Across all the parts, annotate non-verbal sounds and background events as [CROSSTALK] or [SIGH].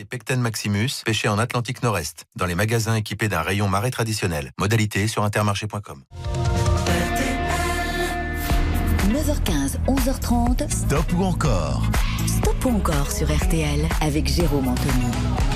et Pecten Maximus, pêché en Atlantique Nord-Est, dans les magasins équipés d'un rayon marais traditionnel. Modalité sur intermarché.com. 9h15, 11h30. Stop ou encore? Stop ou encore sur RTL avec Jérôme Anthony.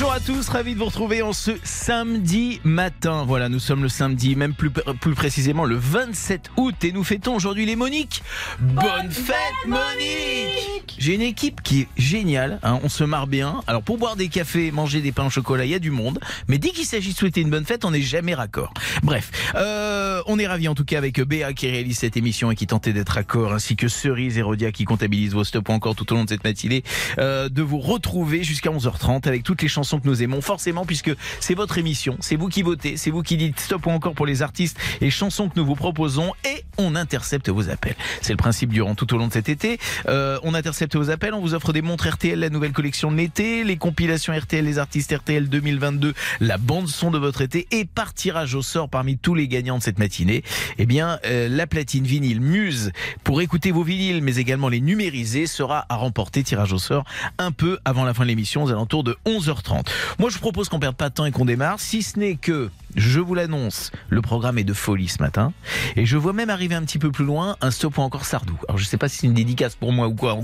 Bonjour à tous, ravi de vous retrouver en ce samedi matin. Voilà, nous sommes le samedi, même plus, plus précisément le 27 août et nous fêtons aujourd'hui les Moniques. Bonne, fête, Monique J'ai une équipe qui est géniale, hein, on se marre bien. Alors pour boire des cafés, manger des pains au chocolat, il y a du monde, mais dès qu'il s'agit de souhaiter une bonne fête, on n'est jamais raccord. Bref, euh, on est ravi en tout cas avec Béa qui réalise cette émission et qui tentait d'être raccord, ainsi que Cerise et Rodia qui comptabilise vos stops encore tout au long de cette matinée, euh, de vous retrouver jusqu'à 11h30 avec toutes les chansons que nous aimons, forcément, puisque c'est votre émission, c'est vous qui votez, c'est vous qui dites stop ou encore pour les artistes et chansons que nous vous proposons, et on intercepte vos appels. C'est le principe durant tout au long de cet été. Euh, on intercepte vos appels, on vous offre des montres RTL, la nouvelle collection de l'été, les compilations RTL, les artistes RTL 2022, la bande son de votre été, et par tirage au sort parmi tous les gagnants de cette matinée, eh bien, euh, la platine vinyle Muse pour écouter vos vinyles, mais également les numériser, sera à remporter tirage au sort un peu avant la fin de l'émission, aux alentours de 11h30. Moi, je vous propose qu'on perde pas de temps et qu'on démarre, si ce n'est que, je vous l'annonce, le programme est de folie ce matin. Et je vois même arriver un petit peu plus loin un stop ou encore Sardou. Alors, je sais pas si c'est une dédicace pour moi ou quoi,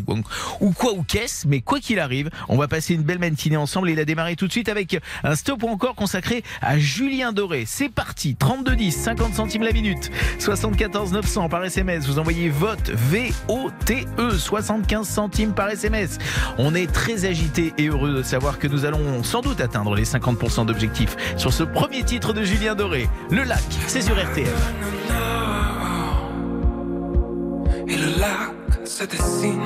ou, quoi ou qu'est-ce, mais quoi qu'il arrive, on va passer une belle matinée ensemble et il a démarré tout de suite avec un stop ou encore consacré à Julien Doré. C'est parti, 32 50 centimes la minute, 74 900 par SMS. Vous envoyez vote V-O-T-E, 75 centimes par SMS. On est très agité et heureux de savoir que nous allons sans doute atteindre les 50% d'objectifs sur ce premier titre de Julien Doré. Le lac, c'est sur RTL. Et le lac se dessine,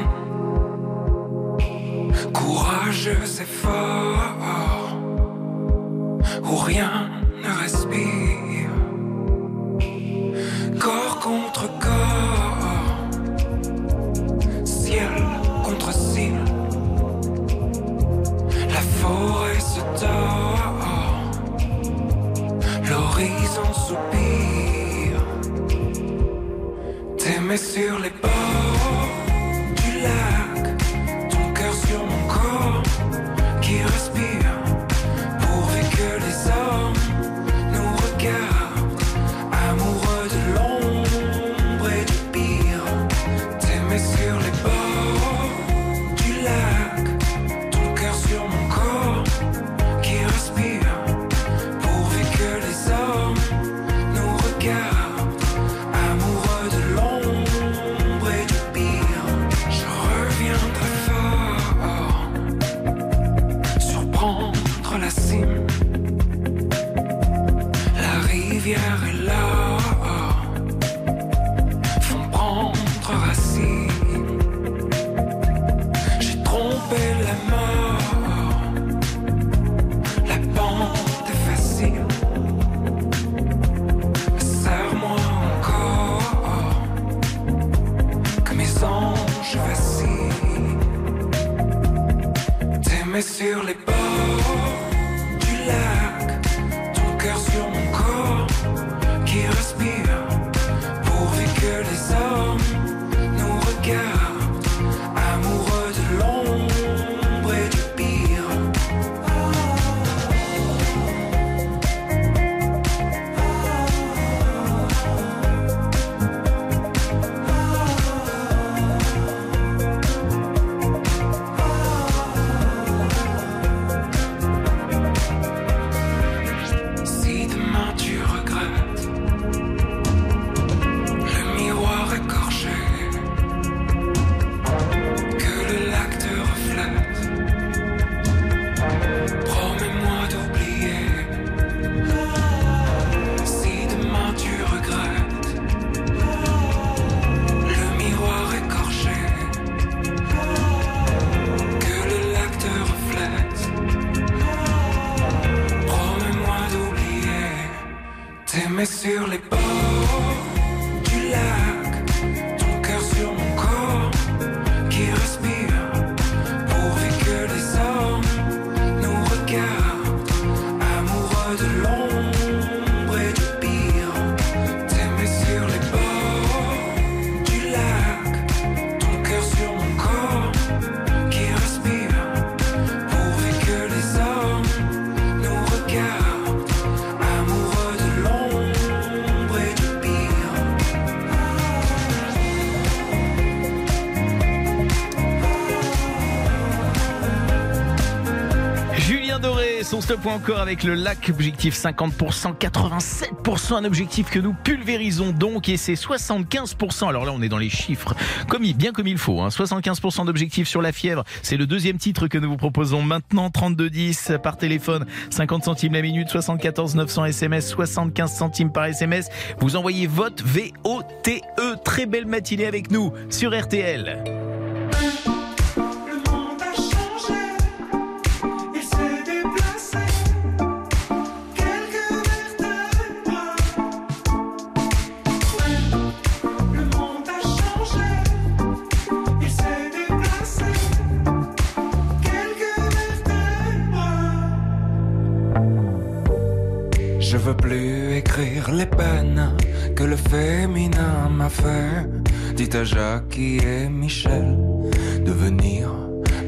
courageux et fort, où rien ne respire, corps contre corps, ciel la forêt se tord, l'horizon soupire, t'aimer sur les bords du lac, T'aimer sur Son stop ou encore avec le lac, objectif 50%, 87%, un objectif que nous pulvérisons donc et c'est 75%. Alors là, on est dans les chiffres, bien comme il faut. Hein. 75% d'objectif sur la fièvre, c'est le deuxième titre que nous vous proposons maintenant. 3210 par téléphone, 50 centimes la minute, 74 900 SMS, 75 centimes par SMS. Vous envoyez vote V-O-T-E. Très belle matinée avec nous sur RTL.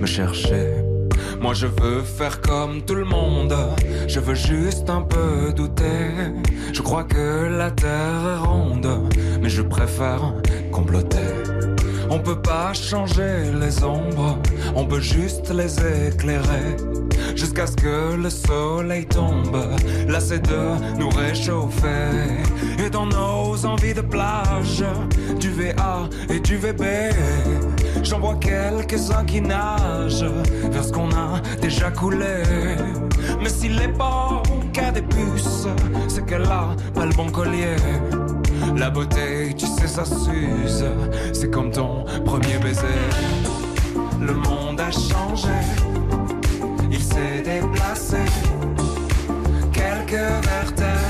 Me chercher. Moi je veux faire comme tout le monde, je veux juste un peu douter. Je crois que la terre est ronde, mais je préfère comploter. On peut pas changer les ombres, on peut juste les éclairer. Jusqu'à ce que le soleil tombe, lassé de nous réchauffer. Et dans nos envies de plage, du VA et du VB, j'en vois quelques-uns qui nagent vers ce qu'on a déjà coulé. Mais s'il est pas qu'à des puces, c'est qu'elle a pas le bon collier. La beauté, tu sais, ça s'use. C'est comme ton premier baiser. Le monde a changé. Il s'est déplacé. Quelques vertèbres.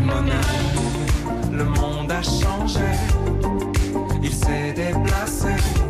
Le monde a changé, il s'est déplacé.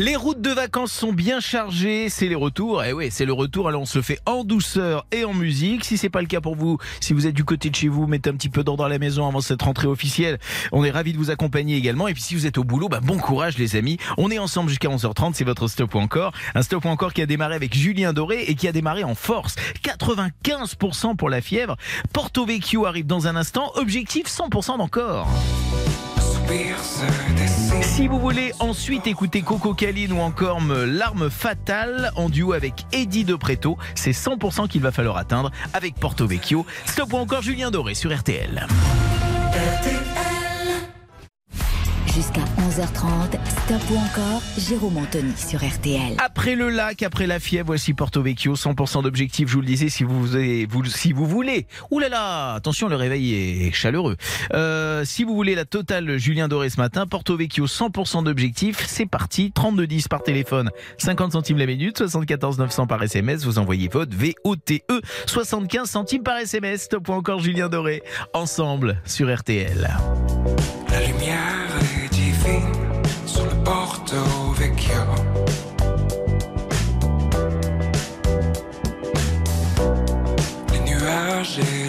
Les routes de vacances sont bien chargées, c'est les retours. Et oui, c'est le retour. Alors on se fait en douceur et en musique. Si c'est pas le cas pour vous, si vous êtes du côté de chez vous, mettez un petit peu d'ordre à la maison avant cette rentrée officielle. On est ravis de vous accompagner également. Et puis si vous êtes au boulot, bah, bon courage les amis. On est ensemble jusqu'à 11h30. C'est votre stop ou encore. Un stop ou encore qui a démarré avec Julien Doré et qui a démarré en force. 95% pour la fièvre. Porto Vecchio arrive dans un instant. Objectif 100% d'encore. Si vous voulez ensuite écouter Coco Caline ou encore me L'arme fatale en duo avec Eddie De Preto, c'est 100% qu'il va falloir atteindre avec Porto Vecchio. Stop ou encore Julien Doré sur RTL. Jusqu'à 11h30, Stop ou encore, Jérôme Anthony sur RTL. Après le lac, après la fièvre, voici Porto Vecchio, 100% d'objectif, je vous le disais, si vous, vous, si vous voulez. Ouh là là, attention, le réveil est chaleureux. Euh, si vous voulez la totale Julien Doré ce matin, Porto Vecchio, 100% d'objectif, c'est parti, 3210 par téléphone, 50 centimes la minute, 74 900 par SMS, vous envoyez votre VOTE, 75 centimes par SMS, Stop ou encore Julien Doré, ensemble sur RTL. La lumière marcher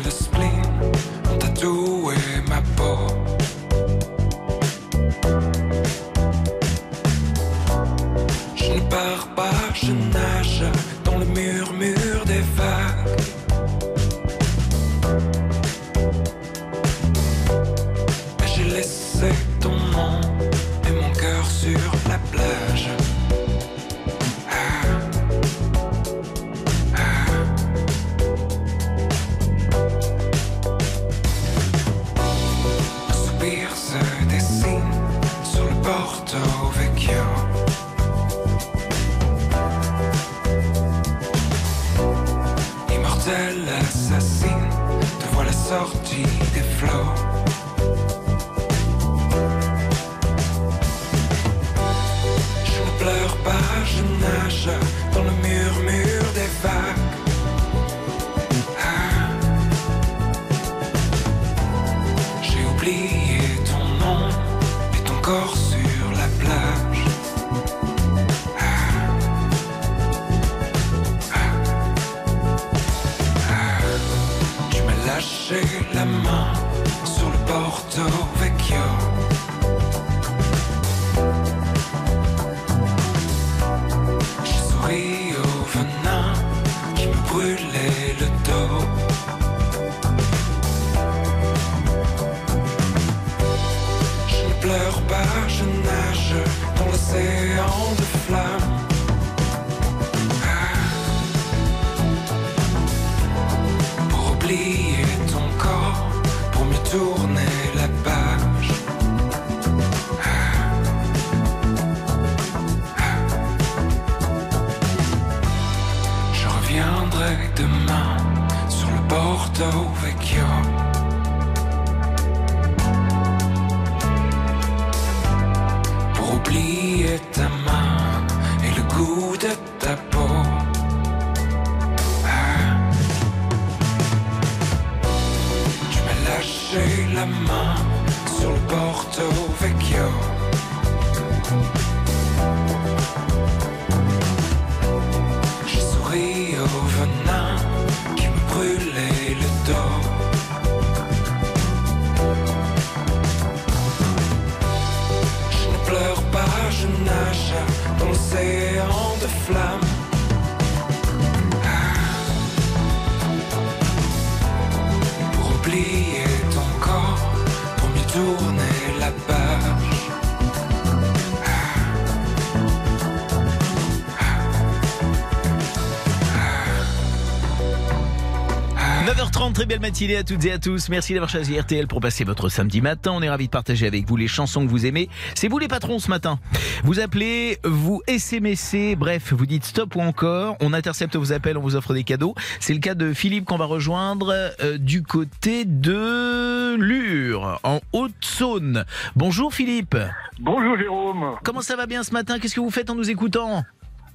matinée à toutes et à tous. Merci d'avoir choisi RTL pour passer votre samedi matin. On est ravis de partager avec vous les chansons que vous aimez. C'est vous les patrons ce matin. Vous appelez, vous SMSez, bref, vous dites stop ou encore. On intercepte vos appels, on vous offre des cadeaux. C'est le cas de Philippe qu'on va rejoindre euh, du côté de Lure, en Haute-Saône. Bonjour Philippe. Bonjour Jérôme. Comment ça va bien ce matin? Qu'est-ce que vous faites en nous écoutant?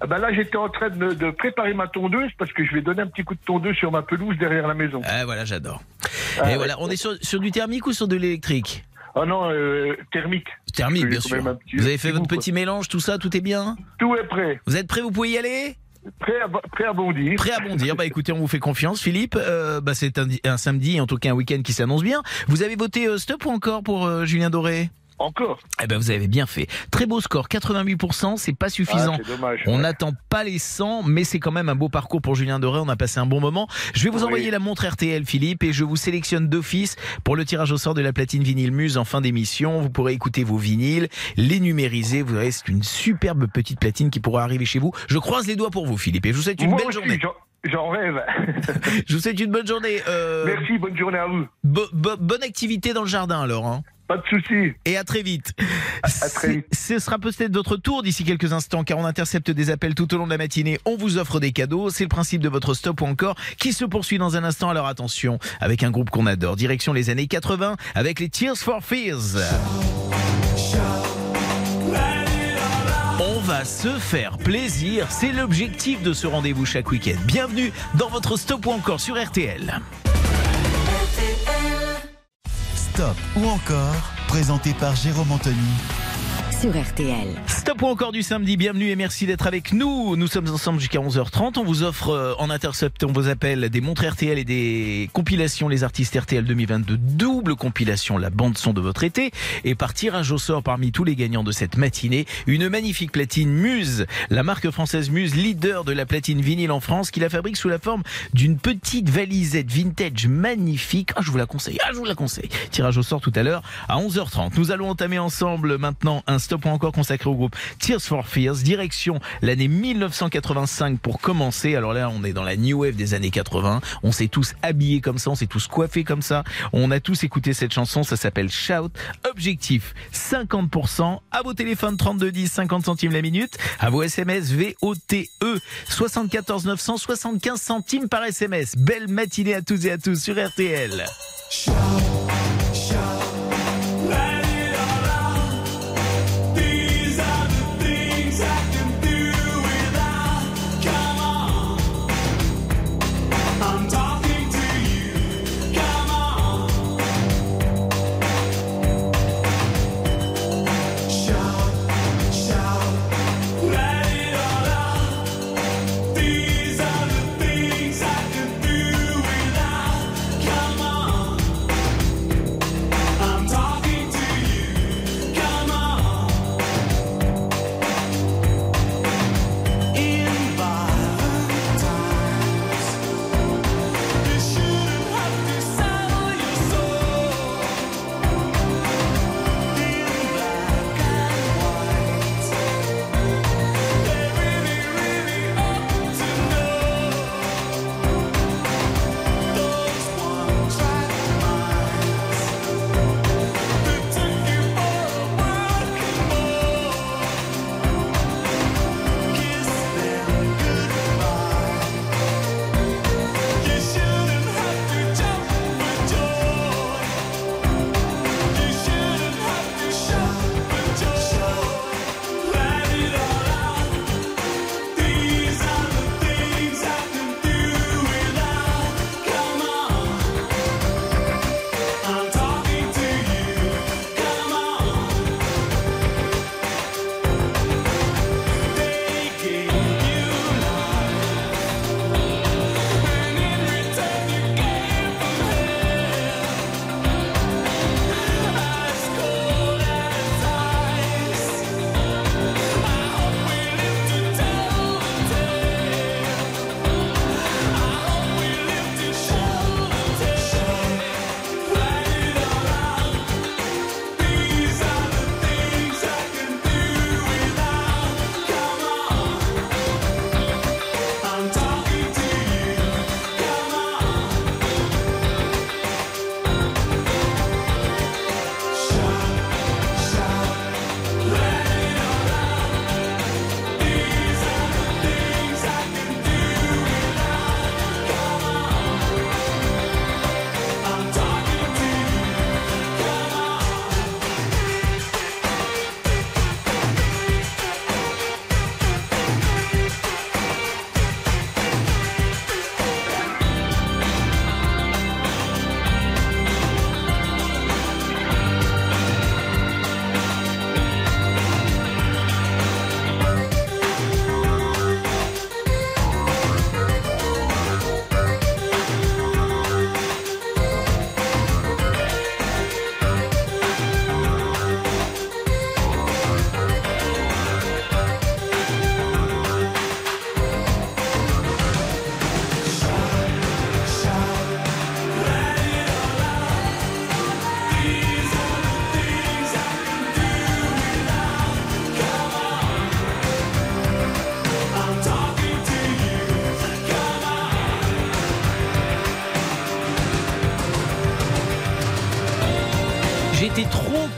Ben là, j'étais en train de, de préparer ma tondeuse parce que je vais donner un petit coup de tondeuse sur ma pelouse derrière la maison. Ah voilà, j'adore. Ah, et ouais. voilà, on est sur, sur du thermique ou sur de l'électrique Ah non, euh, thermique. Thermique, bien sûr. petit- Vous avez fait votre petit mélange, tout ça, tout est bien Tout est prêt. Vous êtes prêt Vous pouvez y aller Prêt à, prêt à bondir. Prêt à bondir Bah écoutez, on vous fait confiance, Philippe. Euh, bah c'est un, di- un samedi, en tout cas un week-end qui s'annonce bien. Vous avez voté euh, stop ou encore pour euh, Julien Doré Encore. Eh ben vous avez bien fait. Très beau score, 88%, c'est pas suffisant. Ah, c'est dommage. On Ouais. n'attend pas les 100, mais c'est quand même un beau parcours pour Julien Doré. On a passé un bon moment. Je vais vous Oui. envoyer la montre RTL, Philippe, et je vous sélectionne d'office pour le tirage au sort de la platine vinyle Muse en fin d'émission. Vous pourrez écouter vos vinyles, les numériser. Vous verrez, c'est une superbe petite platine qui pourra arriver chez vous. Je croise les doigts pour vous, Philippe, et je vous souhaite une Moi belle aussi, journée. j'en- J'en rêve. [LAUGHS] Je vous souhaite une bonne journée. Euh, Merci, bonne journée à vous. bo- bo- bonne activité dans le jardin alors. Hein. Pas de souci. Et à très vite. À- à très vite. Ce sera peut-être votre tour d'ici quelques instants car on intercepte des appels tout au long de la matinée. On vous offre des cadeaux. C'est le principe de votre stop ou encore qui se poursuit dans un instant. Alors attention, avec un groupe qu'on adore. Direction les années 80 avec les Tears for Fears. On va se faire plaisir. C'est l'objectif de ce rendez-vous chaque week-end. Bienvenue dans votre stop ou encore sur RTL. Stop ou encore, présenté par Jérôme Anthony sur RTL. Stop encore du samedi, bienvenue et merci d'être avec nous. Nous sommes ensemble jusqu'à 11h30. On vous offre euh, en interceptant vos appels des montres RTL et des compilations Les Artistes RTL 2022, double compilation, la bande son de votre été. Et par tirage au sort parmi tous les gagnants de cette matinée, une magnifique platine Muse, la marque française Muse, leader de la platine vinyle en France, qui la fabrique sous la forme d'une petite valisette vintage magnifique. Ah, je vous la conseille, ah, je vous la conseille. Tirage au sort tout à l'heure à 11h30. Nous allons entamer ensemble maintenant un stop encore consacré au groupe Tears for Fears, direction l'année 1985 pour commencer. Alors là, on est dans la new wave des années 80. On s'est tous habillés comme ça, on s'est tous coiffés comme ça. On a tous écouté cette chanson, ça s'appelle Shout. Objectif 50% à vos téléphones 32 10 50 centimes la minute, à vos SMS VOTE 74 900 75 centimes par SMS. Belle matinée à toutes et à tous sur RTL.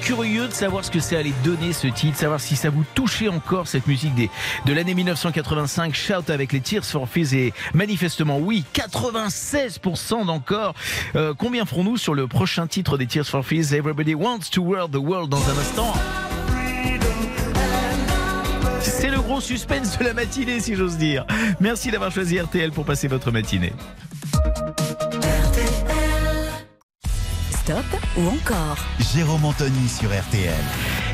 Curieux de savoir ce que ça allait donner ce titre, savoir si ça vous touchait encore cette musique des, de l'année 1985, Shout avec les Tears for Fears et manifestement oui, 96% d'encore. Euh, combien ferons-nous sur le prochain titre des Tears for Fears? Everybody wants to world the world dans un instant. C'est le gros suspense de la matinée si j'ose dire. Merci d'avoir choisi RTL pour passer votre matinée. Ou encore Jérôme Anthony sur RTL.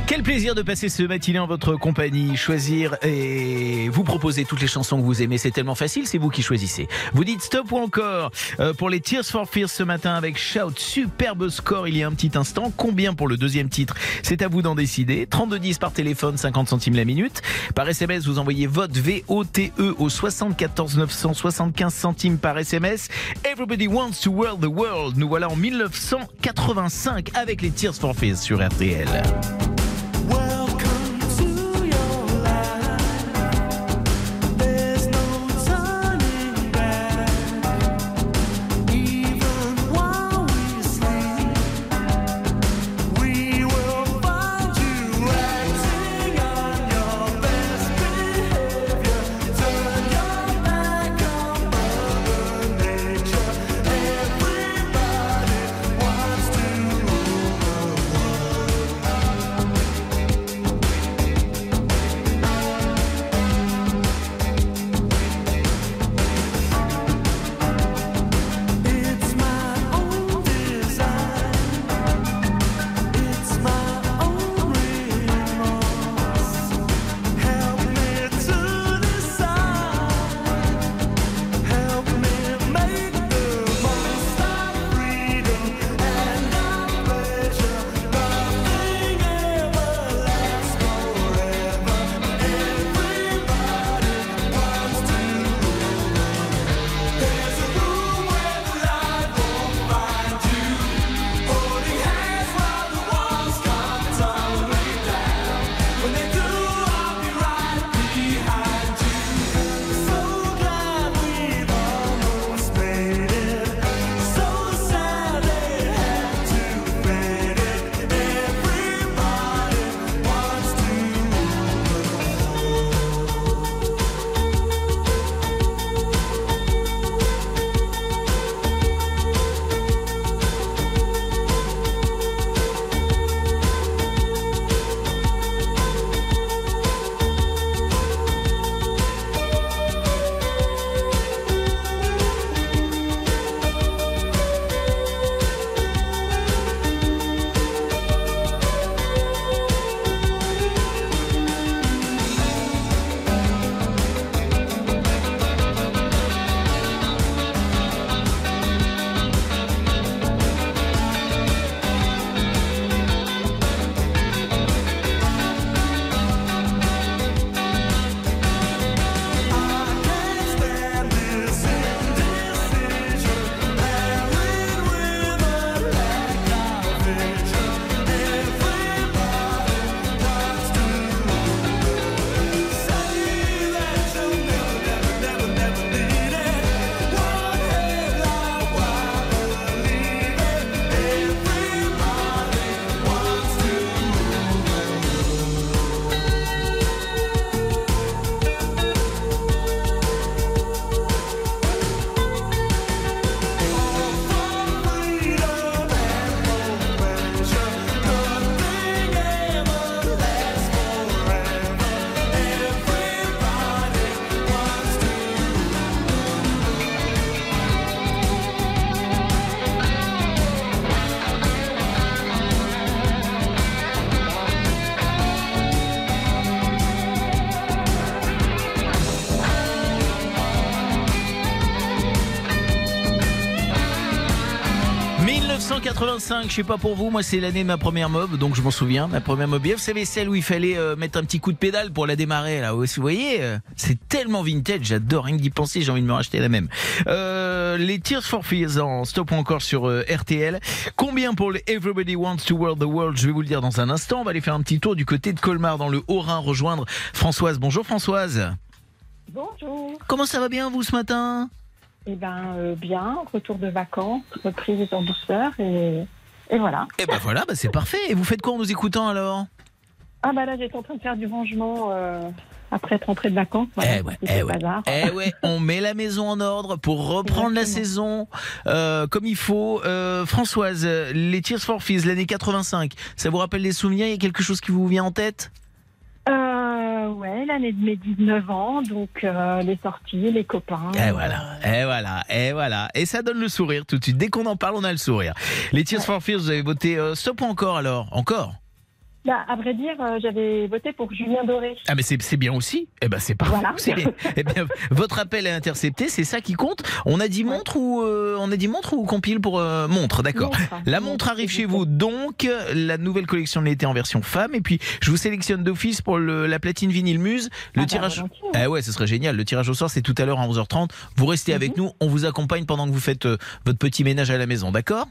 Quel plaisir de passer ce matinée en votre compagnie, choisir et vous proposer toutes les chansons que vous aimez. C'est tellement facile, c'est vous qui choisissez. Vous dites stop ou encore euh, pour les Tears for Fears ce matin avec Shout. Superbe score il y a un petit instant. Combien pour le deuxième titre? C'est à vous d'en décider. 3210 par téléphone, 50 centimes la minute. Par SMS, vous envoyez vote V-O-T-E au 74 900, 75 centimes par SMS. Everybody wants to world the world. Nous voilà en 1985 avec les Tears for Fears sur RTL. 1985, je sais pas pour vous, moi c'est l'année de ma première mob, donc je m'en souviens, ma première mob. Vous savez celle où il fallait euh, mettre un petit coup de pédale pour la démarrer là. Vous voyez, euh, c'est tellement vintage, j'adore rien que d'y penser, j'ai envie de me racheter la même. Euh, les Tears for Fears en stop encore sur RTL. Combien pour les Everybody Wants to World the World Je vais vous le dire dans un instant. On va aller faire un petit tour du côté de Colmar dans le Haut-Rhin rejoindre Françoise. Bonjour Françoise. Bonjour. Comment ça va bien vous ce matin? Eh ben euh, bien, retour de vacances, reprise en douceur et, Et voilà. Et ben voilà, bah c'est parfait. Et vous faites quoi en nous écoutant alors? Ah bah là, j'étais en train de faire du rangement euh, après être rentrée de vacances. Voilà, Eh ouais, eh ouais. Eh ouais, on met la maison en ordre pour reprendre la saison euh, comme il faut. Françoise, les Tears for Fears, l'année 85, ça vous rappelle des souvenirs? Il y a quelque chose qui vous vient en tête? Euh, ouais, l'année de mes 19 ans, donc euh, les sorties, les copains. Et voilà, et voilà, et voilà. Et ça donne le sourire tout de suite. Dès qu'on en parle, on a le sourire. Les Tears for Fears, vous avez voté euh, stop ou encore alors? Encore? Bah, à vrai dire, euh, j'avais voté pour Julien Doré. Ah mais c'est bien aussi. Eh ben c'est parfait. Voilà. aussi. Eh bien, votre appel est intercepté, c'est ça qui compte. On a dit montre ou euh, on a dit montre ou compile pour euh, montre, d'accord. La montre arrive chez vous, donc la nouvelle collection de l'été en version femme. Et puis je vous sélectionne d'office pour le- la platine vinyle Muse. Le Ah bah, tirage. volontiers. Eh ouais, ce serait génial. Le tirage au sort, c'est tout à l'heure à 11h30. Vous restez avec nous, on vous accompagne pendant que vous faites euh, votre petit ménage à la maison, d'accord?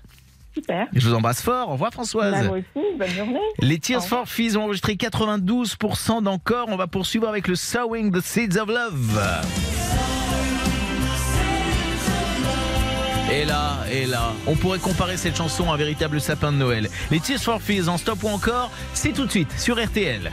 Super. Je vous embrasse fort. Au revoir Françoise. Bah, moi aussi, bonne journée. Les Tears for Fears ont enregistré 92% d'encore. On va poursuivre avec le Sowing the Seeds of Love. Et là, et là, on pourrait comparer cette chanson à un véritable sapin de Noël. Les Tears for Fears en stop ou encore, c'est tout de suite sur RTL.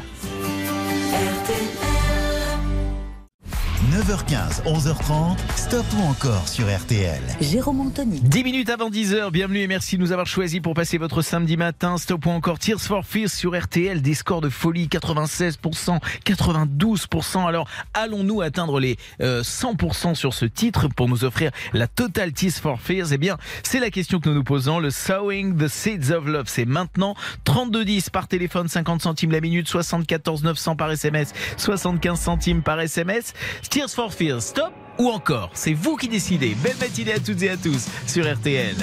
9h15, 11h30, stop ou encore sur RTL. Jérôme Anthony. 10 minutes avant 10h, bienvenue et merci de nous avoir choisi pour passer votre samedi matin. Stop ou encore Tears for Fears sur RTL, des scores de folie 96%, 92%. Alors allons-nous atteindre les euh, 100% sur ce titre pour nous offrir la totale Tears for Fears? Eh bien, c'est la question que nous nous posons. Le Sowing the Seeds of Love, c'est maintenant 3210 par téléphone, 50 centimes la minute, 74 900 par SMS, 75 centimes par SMS. Tears for Fears, stop ou encore C'est vous qui décidez. Belle matinée à toutes et à tous sur RTL.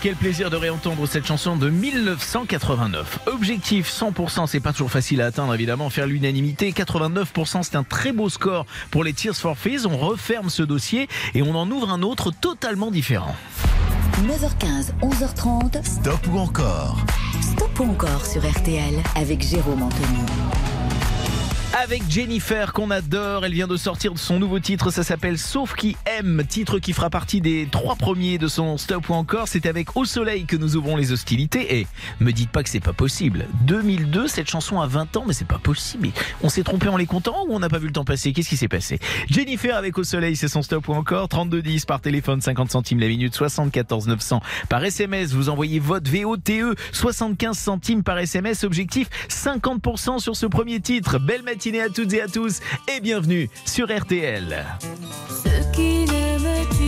Quel plaisir de réentendre cette chanson de 1989. Objectif 100%, c'est pas toujours facile à atteindre évidemment. Faire l'unanimité, 89%, c'est un très beau score pour les Tears for Fears. On referme ce dossier et on en ouvre un autre totalement différent. 9h15, 11h30. Stop ou encore? Stop ou encore sur RTL avec Jérôme Anthony. Avec Jennifer qu'on adore, elle vient de sortir de son nouveau titre, ça s'appelle Sauf qui aime, titre qui fera partie des trois premiers de son Stop ou encore. C'est avec Au Soleil que nous ouvrons les hostilités et me dites pas que c'est pas possible. 2002, cette chanson a 20 ans, mais c'est pas possible. On s'est trompé en les comptant ou on n'a pas vu le temps passer? Qu'est-ce qui s'est passé? Jennifer avec Au Soleil, c'est son Stop ou encore. 3210 par téléphone, 50 centimes la minute, 74 900 par SMS. Vous envoyez votre VOTE, 75 centimes par SMS. Objectif 50% sur ce premier titre. Belle matinée à toutes et à tous et bienvenue sur RTL. Ce qui ne me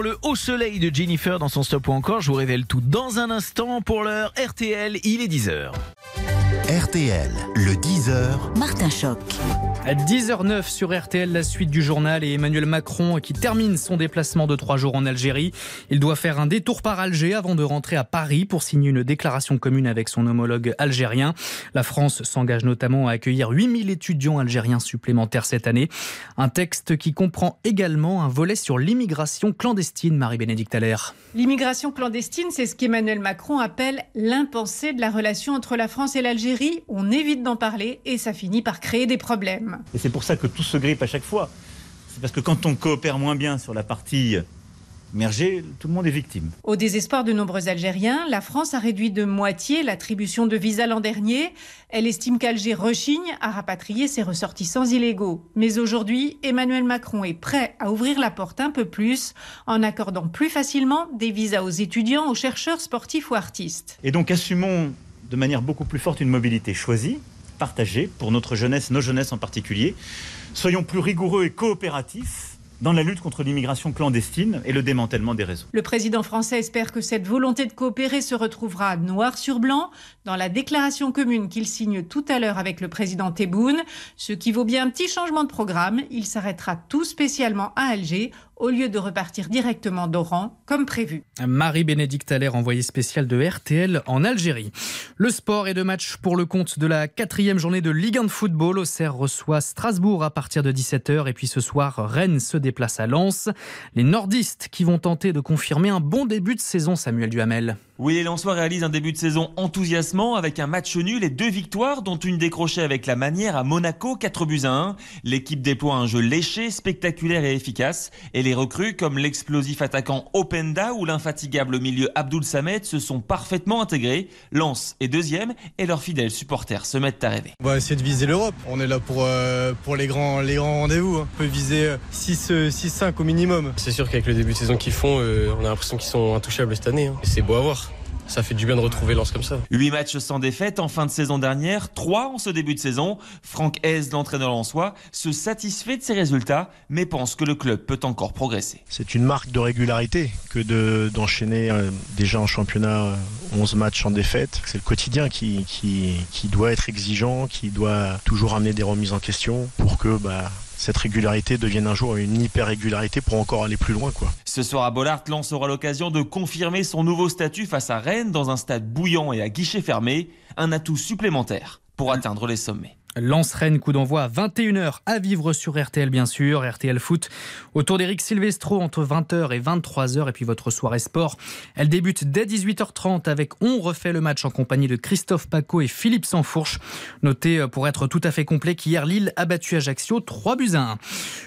pour le haut soleil de Jennifer dans son stop ou encore Je vous révèle tout dans un instant pour l'heure RTL, il est 10h. RTL, le 10h, Martin Choc. À 10h09 sur RTL, la suite du journal et Emmanuel Macron qui termine son déplacement de trois jours en Algérie. Il doit faire un détour par Alger avant de rentrer à Paris pour signer une déclaration commune avec son homologue algérien. La France s'engage notamment à accueillir 8000 étudiants algériens supplémentaires cette année. Un texte qui comprend également un volet sur l'immigration clandestine, Marie-Bénédicte Allaire. L'immigration clandestine, c'est ce qu'Emmanuel Macron appelle l'impensé de la relation entre la France et l'Algérie. On évite d'en parler et ça finit par créer des problèmes. Et c'est pour ça que tout se grippe à chaque fois. C'est parce que quand on coopère moins bien sur la partie merger, tout le monde est victime. Au désespoir de nombreux Algériens, la France a réduit de moitié l'attribution de visas l'an dernier. Elle estime qu'Alger rechigne à rapatrier ses ressortissants illégaux. Mais aujourd'hui, Emmanuel Macron est prêt à ouvrir la porte un peu plus en accordant plus facilement des visas aux étudiants, aux chercheurs sportifs ou artistes. Et donc assumons de manière beaucoup plus forte une mobilité choisie, partagée, pour notre jeunesse, nos jeunesses en particulier. Soyons plus rigoureux et coopératifs dans la lutte contre l'immigration clandestine et le démantèlement des réseaux. Le président français espère que cette volonté de coopérer se retrouvera noir sur blanc dans la déclaration commune qu'il signe tout à l'heure avec le président Tebboune, ce qui vaut bien un petit changement de programme. Il s'arrêtera tout spécialement à Alger au lieu de repartir directement d'Oran comme prévu. Marie-Bénédicte Allaire, envoyée spéciale de RTL en Algérie. Le sport et de match pour le compte de la quatrième journée de Ligue 1 de football. Auxerre reçoit Strasbourg à partir de 17h et puis ce soir, Rennes se déplace à Lens. Les nordistes qui vont tenter de confirmer un bon début de saison, Samuel Duhamel. Oui, les Lensois réalisent un début de saison enthousiasmant avec un match nul et deux victoires, dont une décrochée avec la manière à Monaco, 4 buts à 1. L'équipe déploie un jeu léché, spectaculaire et efficace. Et les recrues, comme l'explosif attaquant Openda ou l'infatigable milieu Abdul Samed, se sont parfaitement intégrés. Lens est deuxième et leurs fidèles supporters se mettent à rêver. On va essayer de viser l'Europe. On est là pour, euh, pour les grands, les grands rendez-vous. hein. On peut viser 6-5 au minimum. C'est sûr qu'avec le début de saison qu'ils font, euh, on a l'impression qu'ils sont intouchables cette année. hein. C'est beau à voir. Ça fait du bien de retrouver Lens comme ça. 8 matchs sans défaite en fin de saison dernière, 3 en ce début de saison. Franck Hez, l'entraîneur lensois, se satisfait de ses résultats, mais pense que le club peut encore progresser. C'est une marque de régularité que de- d'enchaîner euh, déjà en championnat euh, 11 matchs en défaite. C'est le quotidien qui, qui, qui doit être exigeant, qui doit toujours amener des remises en question pour que bah, cette régularité devienne un jour une hyper régularité pour encore aller plus loin. Quoi. Ce soir à Bollard, Lens aura l'occasion de confirmer son nouveau statut face à Rennes dans un stade bouillant et à guichet fermé, un atout supplémentaire pour atteindre les sommets. Lance-Rennes, coup d'envoi à 21h à vivre sur RTL bien sûr, RTL Foot autour d'Eric Silvestro entre 20h et 23h et puis votre soirée sport. Elle débute dès 18h30 avec On refait le match en compagnie de Christophe Paco et Philippe Sansfourche. Notez euh, pour être tout à fait complet qu'hier Lille a battu Ajaccio 3 buts à 1.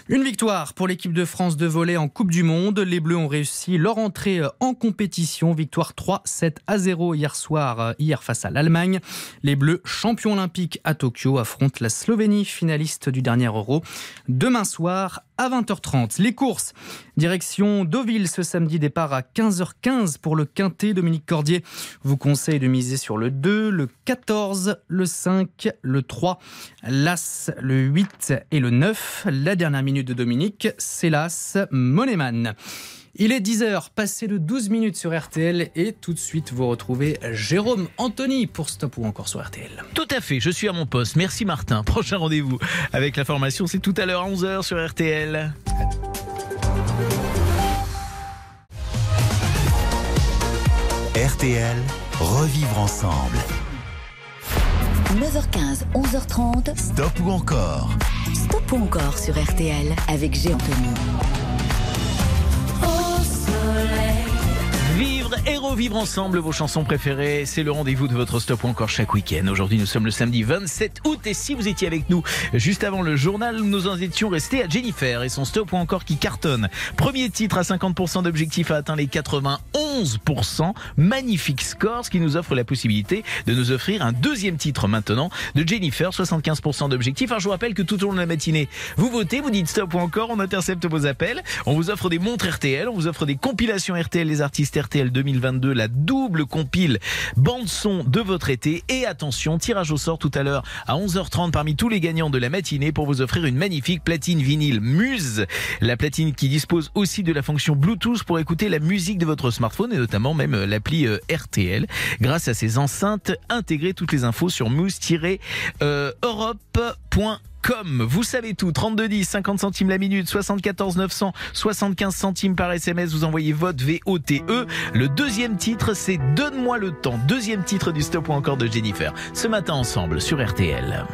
Une victoire pour l'équipe de France de volley en Coupe du Monde. Les Bleus ont réussi leur entrée euh, en compétition. Victoire 3-7 à 0 hier soir, euh, hier face à l'Allemagne. Les Bleus, champions olympiques à Tokyo, affrontent la Slovénie, finaliste du dernier Euro, demain soir à 20h30. Les courses, direction Deauville ce samedi, départ à 15h15 pour le Quintet. Dominique Cordier vous conseille de miser sur le 2, le 14, le 5, le 3, l'As, le 8 et le 9. La dernière minute de Dominique, c'est l'As Moneman. Il est 10h, passé de 12 minutes sur RTL et tout de suite vous retrouvez Jérôme Anthony pour Stop ou encore sur RTL. Tout à fait, je suis à mon poste. Merci Martin. [LAUGHS] Prochain rendez-vous avec la formation, c'est tout à l'heure à 11h sur RTL. RTL, revivre ensemble. 9h15, 11h30. Stop ou encore Stop ou encore sur RTL avec G. Anthony. Vivre et revivre ensemble vos chansons préférées, c'est le rendez-vous de votre stop ou encore chaque week-end. Aujourd'hui, nous sommes le samedi 27 août et si vous étiez avec nous juste avant le journal, nous en étions restés à Jennifer et son stop ou encore qui cartonne. Premier titre à 50% d'objectif a atteint les 91%. Magnifique score, ce qui nous offre la possibilité de nous offrir un deuxième titre maintenant de Jennifer, 75% d'objectif. Alors je vous rappelle que tout au long de la matinée, vous votez, vous dites stop ou encore, on intercepte vos appels, on vous offre des montres RTL, on vous offre des compilations RTL, les artistes RTL 2022, la double compile bande son de votre été. Et attention, tirage au sort tout à l'heure à 11h30 parmi tous les gagnants de la matinée pour vous offrir une magnifique platine vinyle Muse, la platine qui dispose aussi de la fonction Bluetooth pour écouter la musique de votre smartphone et notamment même euh, l'appli euh, RTL grâce à ces enceintes intégrées toutes les infos sur muse-europe.com comme vous savez tout, 32 10, 50 centimes la minute, 74 900, 75 centimes par SMS, vous envoyez votre VOTE. Le deuxième titre, c'est Donne-moi le temps. Deuxième titre du stop ou encore de Jennifer. Ce matin ensemble sur RTL.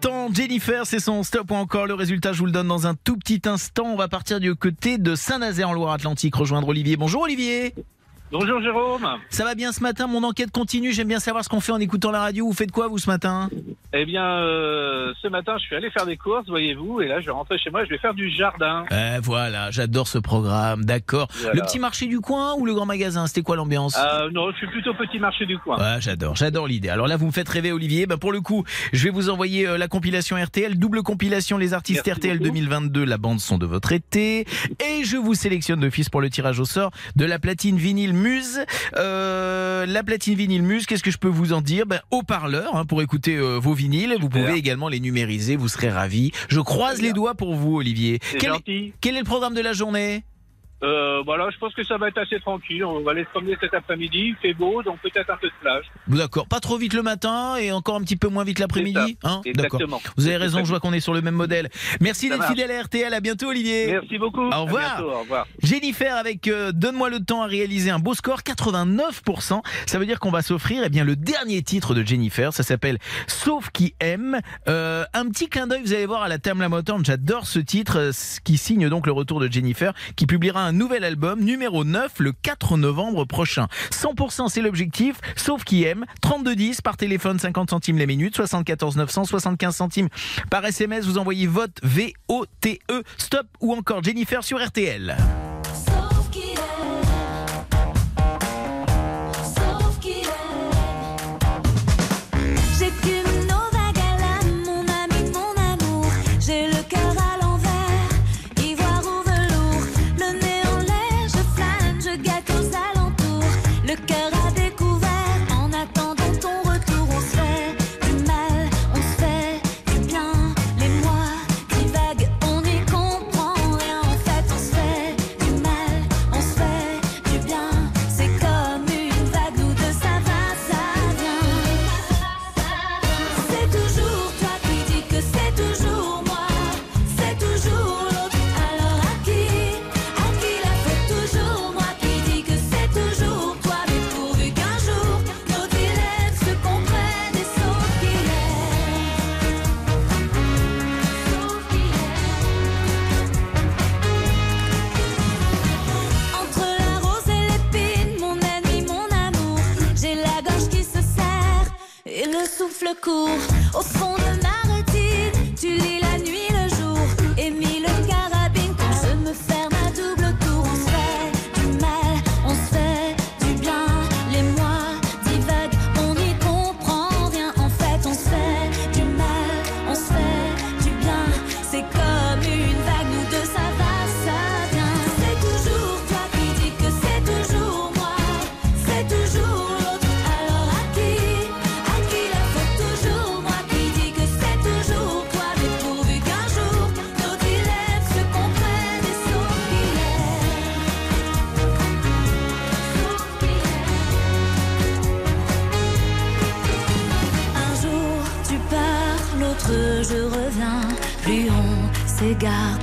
Temps, Jennifer, c'est son stop ou encore le résultat, je vous le donne dans un tout petit instant. On va partir du côté de Saint-Nazaire en Loire-Atlantique, rejoindre Olivier. Bonjour Olivier. Bonjour Jérôme. Ça va bien ce matin, mon enquête continue, j'aime bien savoir ce qu'on fait en écoutant la radio. Vous faites quoi vous ce matin? Eh bien, euh, ce matin, je suis allé faire des courses, voyez-vous, et là, je vais rentrer chez moi, je vais faire du jardin. Eh voilà, j'adore ce programme, d'accord. Voilà. Le petit marché du coin ou le grand magasin C'était quoi l'ambiance? Euh, non, je suis plutôt petit marché du coin. Ouais, j'adore, j'adore l'idée. Alors là, vous me faites rêver, Olivier. Bah, pour le coup, je vais vous envoyer euh, la compilation RTL, double compilation les artistes Merci RTL beaucoup. 2022, la bande son de votre été. Et je vous sélectionne d'office pour le tirage au sort de la platine vinyle Muse. Euh, la platine vinyle Muse, qu'est-ce que je peux vous en dire? Ben, Haut-parleur hein, pour écouter euh, vos vinyles. Vous pouvez également les numériser, vous serez ravis. Je croise les doigts pour vous, Olivier. C'est Quel, gentil. quel est le programme de la journée? Euh, voilà, je pense que ça va être assez tranquille. On va aller se promener cet après-midi. Il fait beau, donc peut-être un peu de plage. D'accord, pas trop vite le matin et encore un petit peu moins vite l'après-midi. Hein? D'accord. exactement. Vous avez raison, je vois qu'on est sur le même modèle. Merci d'être fidèle à RTL. À bientôt, Olivier. Merci beaucoup. Au revoir. bientôt, au revoir. Jennifer avec euh, Donne-moi le temps à réaliser un beau score, 89%. Ça veut dire qu'on va s'offrir eh bien le dernier titre de Jennifer. Ça s'appelle Sauf qui aime. Euh, un petit clin d'œil, vous allez voir à la Tame la Motown. J'adore ce titre euh, qui signe donc le retour de Jennifer, qui publiera un nouvel album numéro 9 le 4 novembre prochain. 100% c'est l'objectif. Sauf qui aime. 3210 par téléphone, 50 centimes les minutes, 74 900, 75 centimes par SMS. Vous envoyez vote V O T E stop ou encore Jennifer sur RTL. Souffle court. Au fond de ma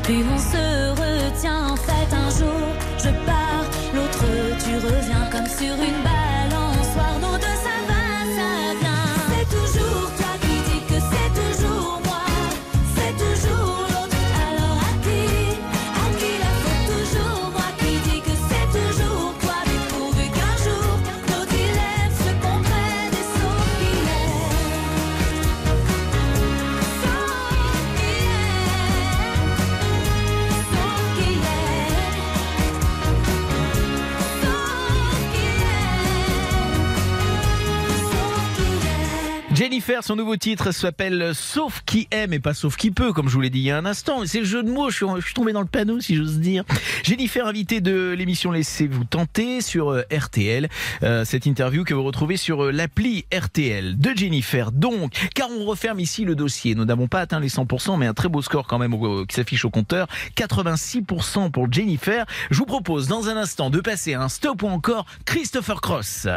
s'égare, plus on se Jennifer, son nouveau titre s'appelle Sauf qui aime et pas sauf qui peut, comme je vous l'ai dit il y a un instant. C'est le jeu de mots, je suis, je tombé dans le panneau si j'ose dire. Jennifer, invitée de l'émission Laissez-vous tenter sur euh, RTL. Euh, cette interview que vous retrouvez sur euh, l'appli RTL de Jennifer. Donc, car on referme ici le dossier. Nous n'avons pas atteint les 100%, mais un très beau score quand même qui s'affiche au compteur. 86% pour Jennifer. Je vous propose dans un instant de passer à un stop ou encore Christopher Cross.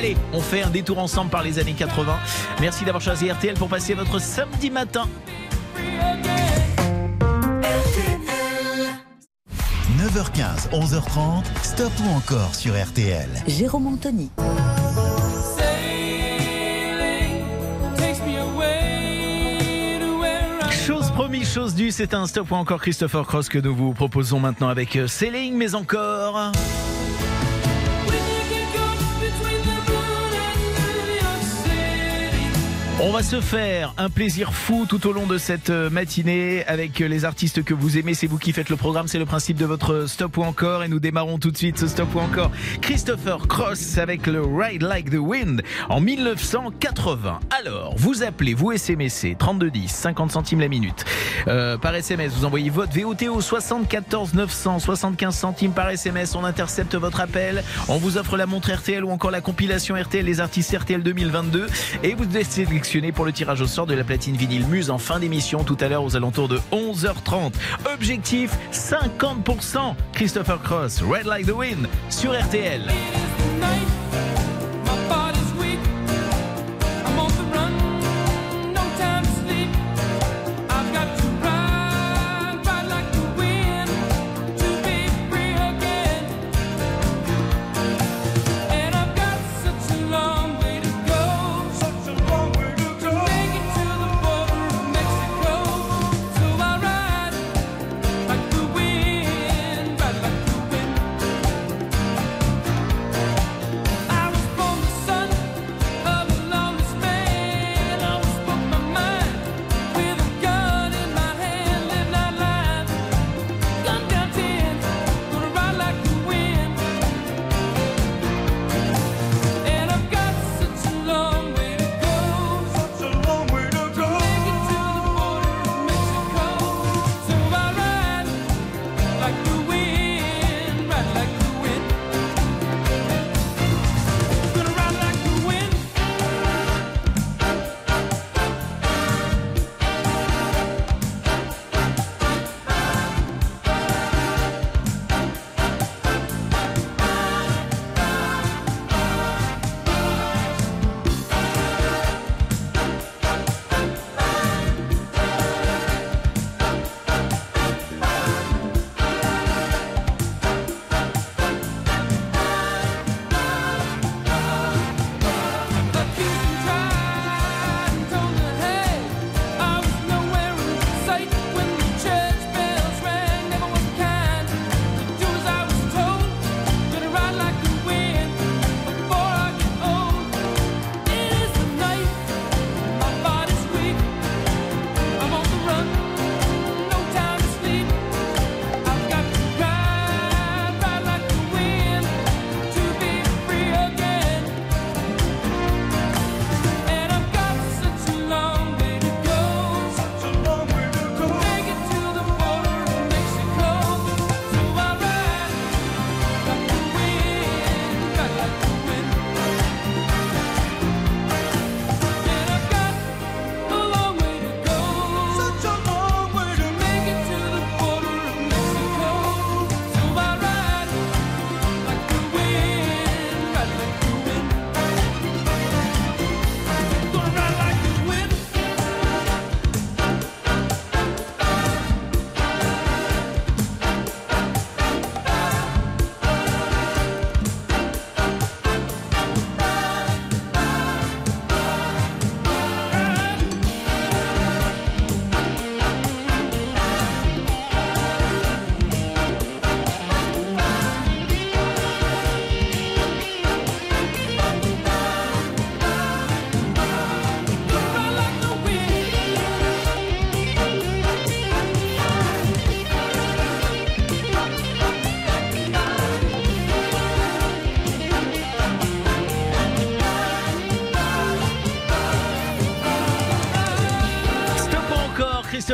Allez, on fait un détour ensemble par les années 80. Merci d'avoir choisi RTL pour passer votre samedi matin. 9h15, 11h30, stop ou encore sur RTL. Jérôme Anthony. Chose promis, chose due, c'est un stop ou encore Christopher Cross que nous vous proposons maintenant avec euh, Céline, mais encore. On va se faire un plaisir fou tout au long de cette euh, matinée avec les artistes que vous aimez. C'est vous qui faites le programme, c'est le principe de votre stop ou encore. Et nous démarrons tout de suite ce stop ou encore. Christopher Cross avec le Ride Like the Wind en 1980. Alors, vous appelez, vous SMSC 3210, 50 centimes la minute. Euh, par SMS, vous envoyez votre VOTO 74 900, 75 centimes par SMS. On intercepte votre appel. On vous offre la montre RTL ou encore la compilation RTL, les artistes RTL 2022. Et vous pour le tirage au sort de la platine vinyle Muse en fin d'émission tout à l'heure aux alentours de 11h30. Objectif 50%. Christopher Cross, Red Like the Wind sur RTL.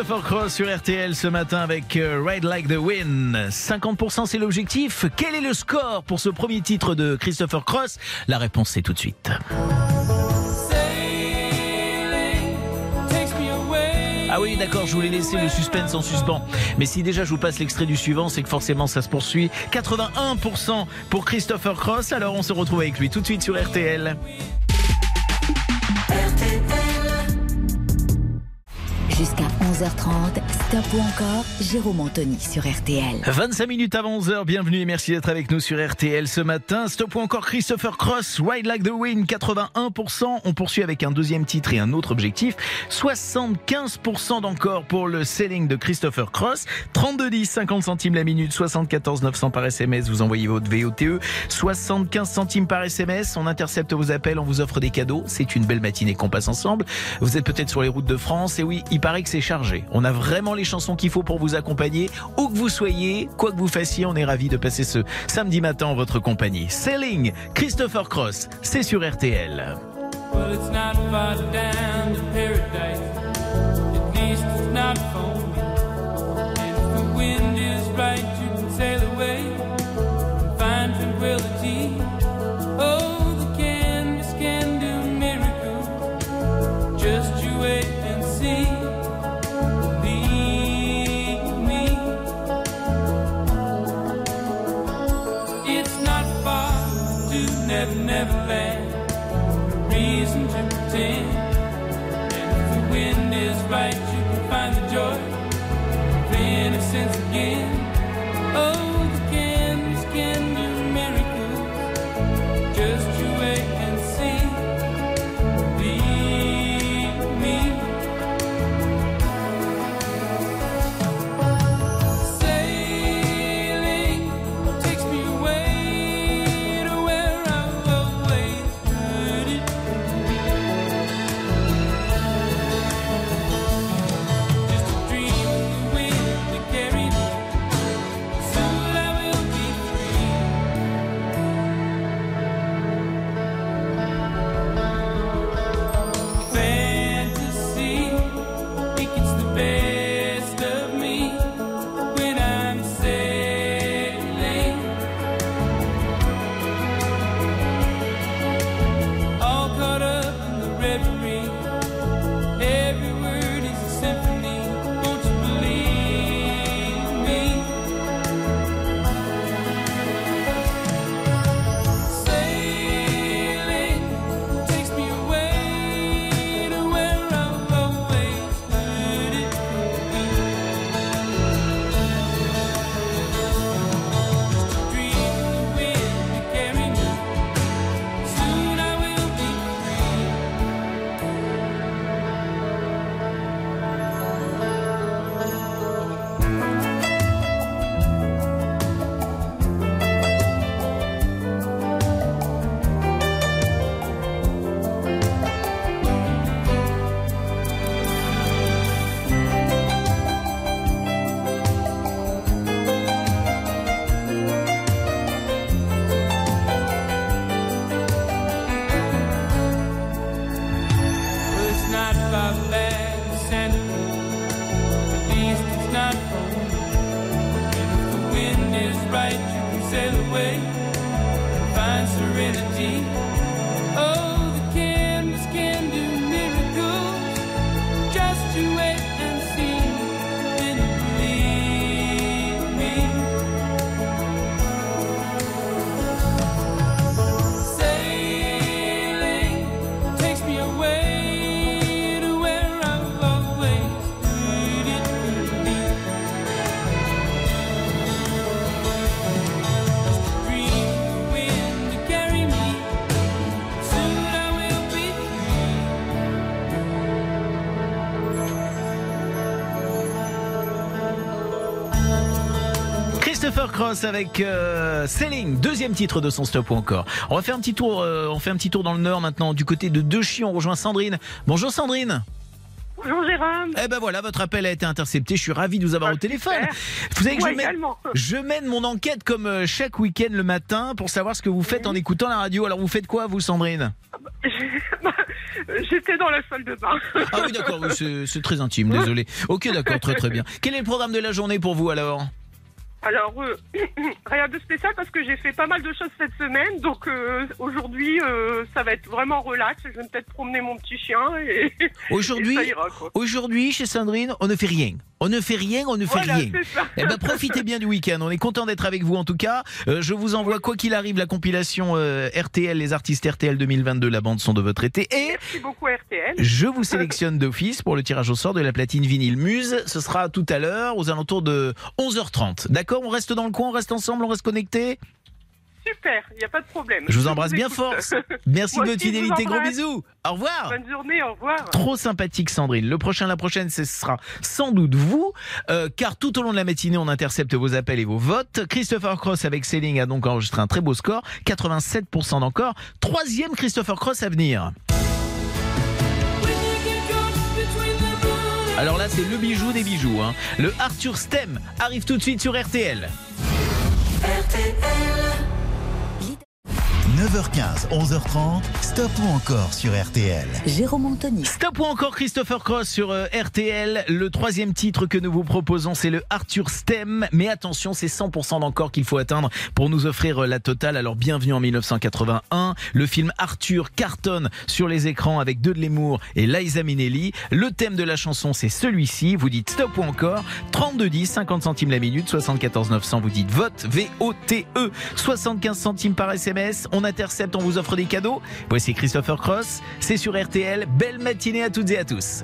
Christopher Cross sur RTL ce matin avec euh, Ride Like the Wind. 50% c'est l'objectif. Quel est le score pour ce premier titre de Christopher Cross? La réponse c'est tout de suite. Ah oui, d'accord, je voulais laisser le suspense en suspens. Mais si déjà je vous passe l'extrait du suivant, c'est que forcément ça se poursuit. 81% pour Christopher Cross. Alors on se retrouve avec lui tout de suite sur RTL. 11h30, Stop ou encore, Jérôme Anthony sur RTL. 25 minutes avant 11h, bienvenue et merci d'être avec nous sur RTL ce matin. Stop ou encore Christopher Cross, Ride Like the Wind, 81%. On poursuit avec un deuxième titre et un autre objectif. 75% d'encore pour le selling de Christopher Cross. 32 10, 50 centimes la minute, 74 900 par SMS. Vous envoyez votre VOTE. 75 centimes par SMS. On intercepte vos appels, on vous offre des cadeaux. C'est une belle matinée qu'on passe ensemble. Vous êtes peut-être sur les routes de France et oui, il paraît que c'est chargé. On a vraiment les chansons qu'il faut pour vous accompagner. Où que vous soyez, quoi que vous fassiez, on est ravis de passer ce samedi matin en votre compagnie. Selling, Christopher Cross, c'est sur RTL. Cross avec euh, Selling, deuxième titre de son stop ou encore. On va faire un petit tour, euh, on fait un petit tour dans le nord maintenant, du côté de Dechy. On rejoint Sandrine. Bonjour Sandrine. Bonjour Jérôme. Eh ben voilà, votre appel a été intercepté. Je suis ravi de vous avoir au téléphone. Vous savez que Moi je mène, [LAUGHS] je mène mon enquête comme euh, chaque week-end le matin pour savoir ce que vous faites en écoutant la radio. Alors vous faites quoi vous Sandrine? [LAUGHS] J'étais dans la salle de bain. Ah oui, d'accord, oui, c'est très intime, [LAUGHS] désolé. Ok, d'accord, très très bien. Quel est le programme de la journée pour vous alors? Alors, euh, [CLEARS THROAT] rien de spécial parce que j'ai fait pas mal de choses cette semaine. Donc, euh, aujourd'hui, euh, ça va être vraiment relax. Je vais peut-être promener mon petit chien et, [LAUGHS] Aujourd'hui, et ça ira, quoi. aujourd'hui chez Sandrine, on ne fait rien. On ne fait rien, on ne fait Voilà, rien. Eh ben, profitez bien du week-end. On est content d'être avec vous en tout cas. Euh, je vous envoie quoi qu'il arrive la compilation euh, RTL, les artistes RTL 2022, la bande son de votre été. Et Merci beaucoup, RTL. je vous sélectionne d'office pour le tirage au sort de la platine vinyle Muse. Ce sera tout à l'heure aux alentours de 11h30. D'accord? On reste dans le coin, on reste ensemble, on reste connectés? Super, il n'y a pas de problème. Je vous embrasse bien fort. [LAUGHS] Merci de votre fidélité. Gros bisous. Au revoir. Bonne journée, au revoir. Trop sympathique Sandrine. Le prochain, la prochaine, ce sera sans doute vous, euh, car tout au long de la matinée, on intercepte vos appels et vos votes. Christopher Cross avec Selling a donc enregistré un très beau score, 87% d'encore. Troisième Christopher Cross à venir. Alors là, c'est le bijou des bijoux. hein. Le Arthur Stem arrive tout de suite sur RTL. 9h15, 11h30, stop ou encore sur RTL. Jérôme Anthony. Stop ou encore Christopher Cross sur euh, RTL. Le troisième titre que nous vous proposons, c'est le Arthur Stem. Mais attention, c'est 100% d'encore qu'il faut atteindre pour nous offrir euh, la totale. Alors bienvenue en 1981. Le film Arthur cartonne sur les écrans avec De Lemour et Liza Minnelli. Le thème de la chanson, c'est celui-ci. Vous dites stop ou encore. 32 10, 50 centimes la minute, 74 900. Vous dites vote, V-O-T-E. 75 centimes par SMS. On intercepte, on vous offre des cadeaux. Voici Christopher Cross. C'est sur RTL. Belle matinée à toutes et à tous.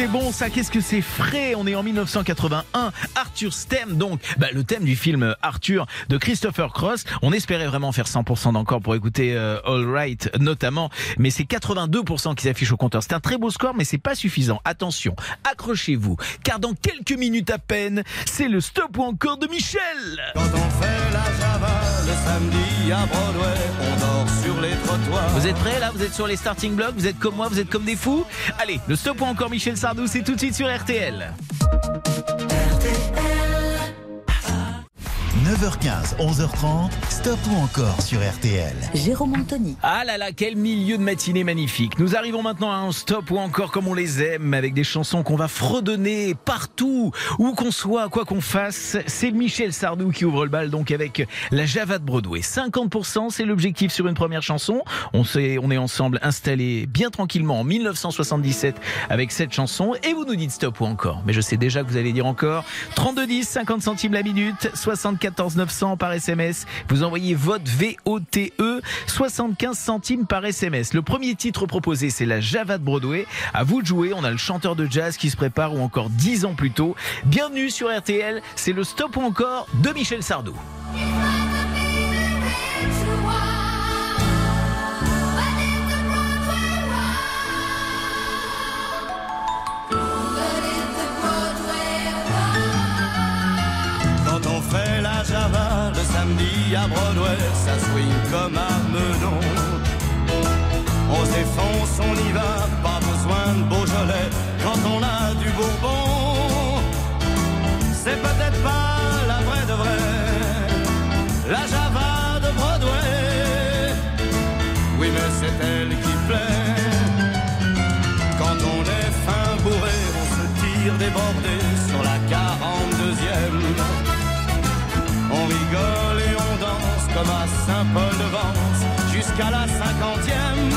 C'est bon ça, qu'est-ce que c'est frais? On est en 1981. Arthur's Theme, donc bah, le thème du film Arthur de Christopher Cross. On espérait vraiment faire 100% d'encore pour écouter euh, All Right notamment, mais c'est 82% qui s'affiche au compteur. C'est un très beau score, mais c'est pas suffisant. Attention, accrochez-vous, car dans quelques minutes à peine, c'est le stop ou encore de Michel. Quand on fait la Java le samedi à Broadway, on dort sur les trottoirs. Vous êtes prêts là? Vous êtes sur les starting blocks? Vous êtes comme moi Vous êtes comme des fous? Allez, le stop ou encore Michel C'est tout de suite sur RTL. 9h15, 11h30, stop ou encore sur RTL. Jérôme Anthony. Ah là là, quel milieu de matinée magnifique. Nous arrivons maintenant à un stop ou encore comme on les aime, avec des chansons qu'on va fredonner partout, où qu'on soit, quoi qu'on fasse. C'est Michel Sardou qui ouvre le bal donc avec la Java de Broadway. 50%, c'est l'objectif sur une première chanson. On, sait, on est ensemble installés bien tranquillement en 1977 avec cette chanson et vous nous dites stop ou encore. Mais je sais déjà que vous allez dire encore. 32 10, 50 centimes la minute, 74 900 par SMS. Vous envoyez vote VOTE, 75 centimes par SMS. Le premier titre proposé, c'est la Java de Broadway. À vous de jouer. On a le chanteur de jazz qui se prépare ou encore 10 ans plus tôt. Bienvenue sur RTL. C'est le stop ou encore de Michel Sardou. À Broadway, ça swing comme à Meudon. On se défonce, on y va, pas besoin de Beaujolais quand on a du Bourbon. C'est peut-être pas la vraie de vraie, la Java de Broadway. Oui, mais c'est elle qui plaît. Quand on est fin bourré, on se tire débordé sur la 42e. On rigole à Saint-Paul-de-Vence jusqu'à la cinquantième.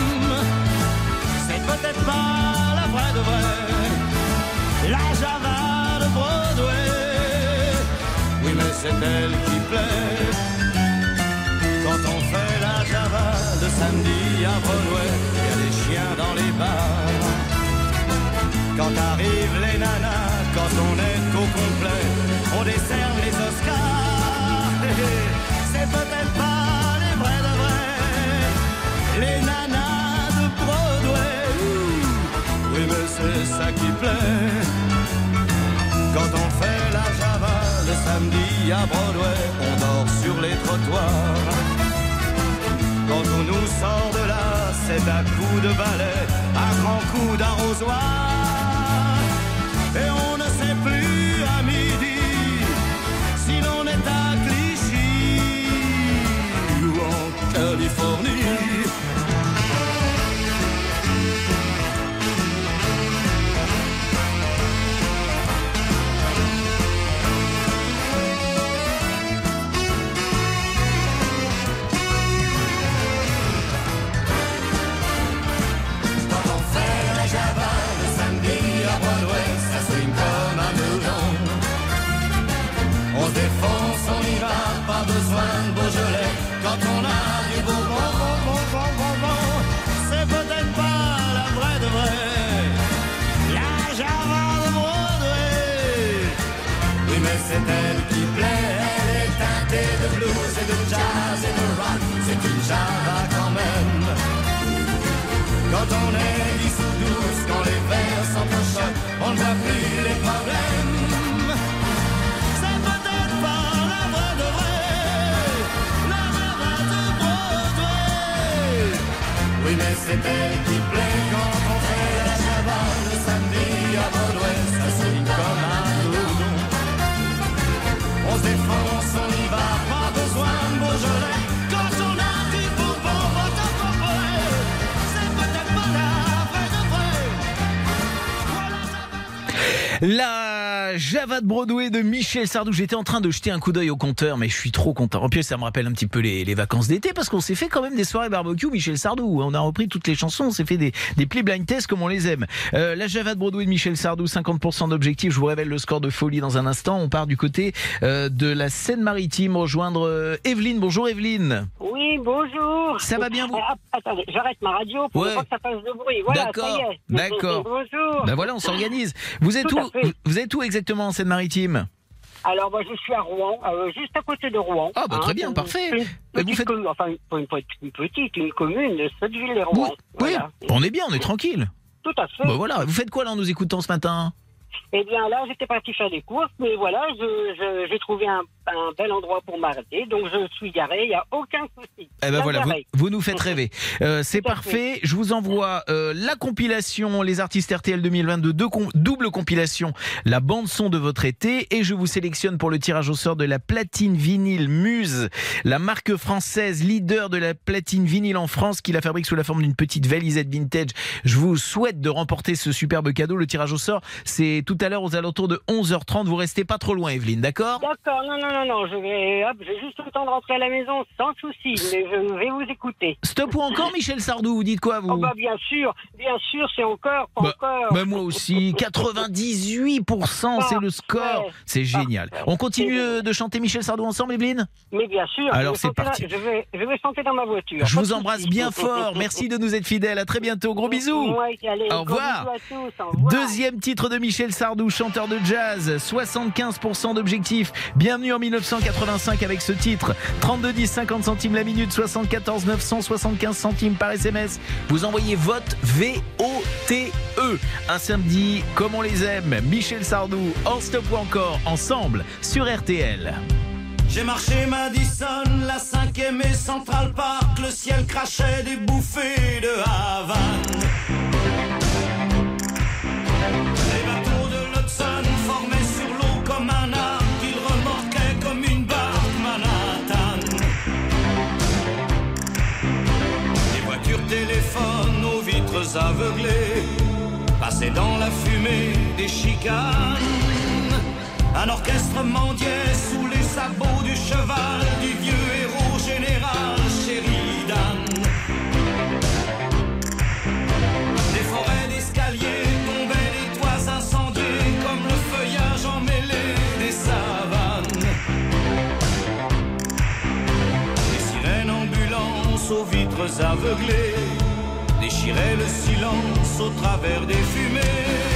C'est peut-être pas la vraie de vraie, la Java de Broadway. Oui, mais c'est elle qui plaît. Quand on fait la Java le samedi à Broadway, il y a des chiens dans les bars. Quand arrivent les nanas, quand on est au complet, Peut-être pas les vrais de vrais, les nanas de Broadway. Oui, mais c'est ça qui plaît. Quand on fait la Java le samedi à Broadway, on dort sur les trottoirs. Quand on nous sort de là, c'est à coups de balai, à grands coups d'arrosoir. De Broadway de Michel Sardou. J'étais en train de jeter un coup d'œil au compteur, mais je suis trop content. En plus, ça me rappelle un petit peu les, les vacances d'été parce qu'on s'est fait quand même des soirées barbecue, Michel Sardou. On a repris toutes les chansons, on s'est fait des, des plis blind tests comme on les aime. Euh, la Java de Broadway de Michel Sardou, 50% d'objectifs. Je vous révèle le score de folie dans un instant. On part du côté euh, de la Seine-Maritime, rejoindre euh, Evelyne. Bonjour Evelyne. Oui, bonjour. Ça va bien, vous Ah, Attendez, j'arrête ma radio pour Ouais. ne pas que ça fasse de bruit. Voilà, D'accord, d'accord. Bonjour. Ben voilà, on s'organise. Vous êtes Tout où. Vous êtes où exactement en Seine-Maritime? Alors, moi, je suis à Rouen, euh, juste à côté de Rouen. Ah, bah, très bien, une- parfait. Une vous petite faites- commune, enfin, une, une petite, une commune cette ville de Rouen. Oui, Voilà. on est bien, on est tranquille. Tout à fait. Bah voilà, vous faites quoi là en nous écoutant ce matin? Eh bien, là, j'étais parti faire des courses, mais voilà, j'ai trouvé un, un bel endroit pour m'arrêter, donc je suis garé, il n'y a aucun souci. Eh ben voilà, vous, nous faites rêver. Euh, c'est parfait. Je vous envoie euh, la compilation Les artistes RTL 2022, deux com- double compilation, la bande son de votre été, et je vous sélectionne pour le tirage au sort de la platine vinyle Muse, la marque française leader de la platine vinyle en France, qui la fabrique sous la forme d'une petite valisette vintage. Je vous souhaite de remporter ce superbe cadeau. Le tirage au sort, c'est tout à l'heure aux alentours de 11h30. Vous restez pas trop loin, Evelyne, d'accord? D'accord, non, non, non, non, je vais, hop, j'ai juste le temps de rentrer à la maison sans souci, mais je vais vous écouter. Stop ou encore, [LAUGHS] Michel Sardou Vous dites quoi, vous? Oh bah bien sûr, bien sûr, c'est encore, pas Bah, encore. bah, moi aussi, [LAUGHS] 98%, c'est le score. C'est génial. On continue euh, de chanter Michel Sardou ensemble, Evelyne? Mais bien sûr. Alors, c'est parti. dans- je, vais, je vais chanter dans ma voiture. Je pas vous embrasse bien fort. Merci de nous être fidèles. À très bientôt. Gros bisous. Ouais, allez, Au gros revoir. bisous à tous, au revoir. Deuxième titre de Michel Sardou, chanteur de jazz, 75% d'objectifs. Bienvenue en 1985 avec ce titre. 32 10 50 centimes la minute, 74 975 centimes par SMS. Vous envoyez vote V-O-T-E. Un samedi comme on les aime. Michel Sardou, en stop ou encore, ensemble sur RTL. J'ai marché Madison, la cinquième et Central Park, le ciel crachait des bouffées de Havane. Aveuglées passaient dans la fumée des chicanes. Un orchestre mendiait sous les sabots du cheval du vieux héros général Sheridan. Des forêts d'escaliers tombaient des toits incendiés comme le feuillage emmêlé des savanes. Des sirènes ambulances aux vitres aveuglées déchiraient le silence au travers des fumées.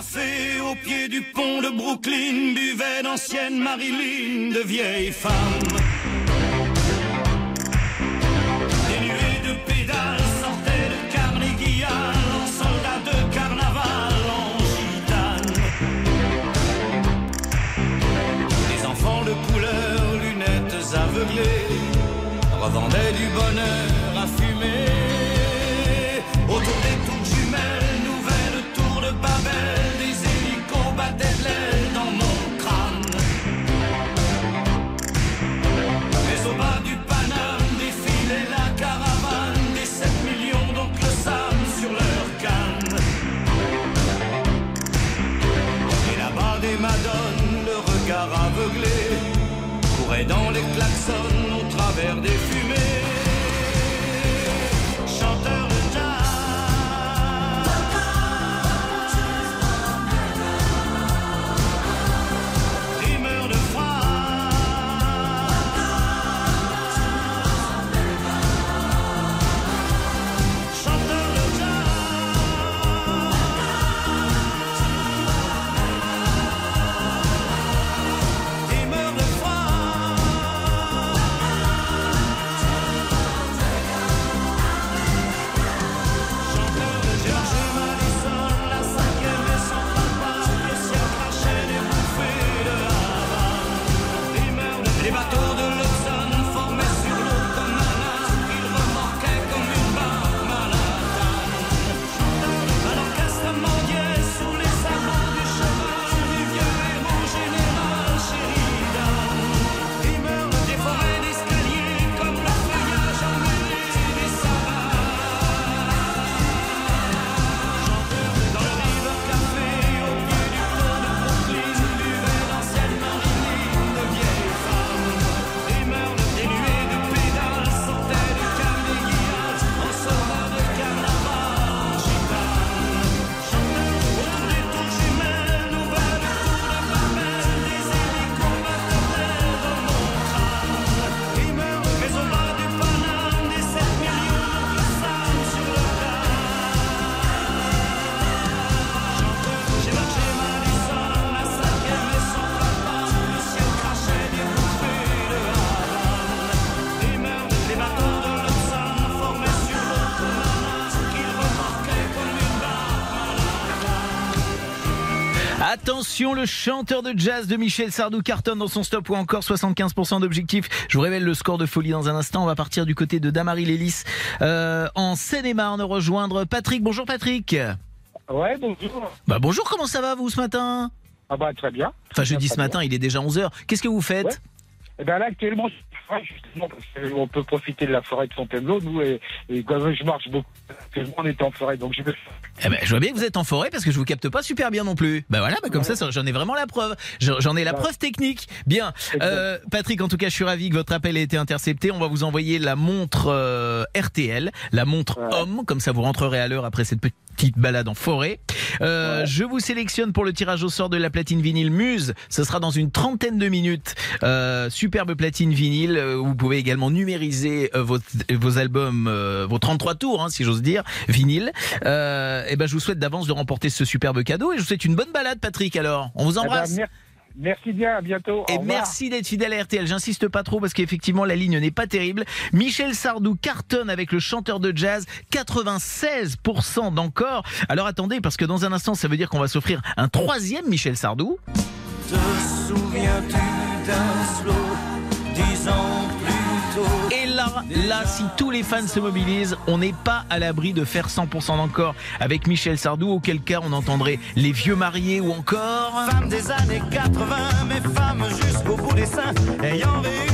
Au pied du pont de Brooklyn, buvaient d'anciennes Marilyn, de vieilles femmes. Des nuées de pédales sortaient de Carnegie en soldats de carnaval, en gitane. Des enfants de couleur, lunettes aveuglées, revendaient du bonheur Attention, le chanteur de jazz de Michel Sardou cartonne dans son stop ou encore 75% d'objectifs. Je vous révèle le score de folie dans un instant. On va partir du côté de Damary Lélis euh, en Seine-et-Marne rejoindre Patrick. Bonjour Patrick. Ouais, bonjour. Bah bonjour, comment ça va vous ce matin? Ah bah très bien. Enfin je dis ce matin, il est déjà 11h. Qu'est-ce que vous faites? Ouais. Eh ben là actuellement, justement, parce qu'on peut profiter de la forêt de Fontainebleau, nous, et, et comme je marche beaucoup, actuellement, on est en forêt, donc je me Eh ben, je vois bien que vous êtes en forêt parce que je vous capte pas super bien non plus. Bah voilà, bah comme ça, ça, j'en ai vraiment la preuve. J'en ai la Ouais. preuve technique. Bien, Euh, Patrick, en tout cas, je suis ravi que votre appel ait été intercepté. On va vous envoyer la montre euh, RTL, la montre homme, comme ça vous rentrerez à l'heure après cette petite balade en forêt. Euh, Je vous sélectionne pour le tirage au sort de la platine vinyle Muse. Ce sera dans une trentaine de minutes. Euh, superbe platine vinyle. euh, Vous pouvez également numériser euh, vos, vos albums, euh, vos 33 tours, hein, si j'ose dire, vinyle. Euh, et ben, je vous souhaite d'avance de remporter ce superbe cadeau et je vous souhaite une bonne balade, Patrick. Alors, on vous Eh ben, embrasse. mer- merci bien, à bientôt. Et merci d'être fidèle à RTL. J'insiste pas trop parce qu'effectivement la ligne n'est pas terrible. Michel Sardou cartonne avec le chanteur de jazz, 96% d'encore. Alors attendez parce que dans un instant ça veut dire qu'on va s'offrir un troisième Michel Sardou. Te souviens-tu d'un slow dix ans plus tôt? Et là, là, si tous les fans se mobilisent, on n'est pas à l'abri de faire 100% d'encore avec Michel Sardou, auquel cas on entendrait les vieux mariés ou encore. Femme des années 80, mais femme jusqu'au bout des seins, ayant réussi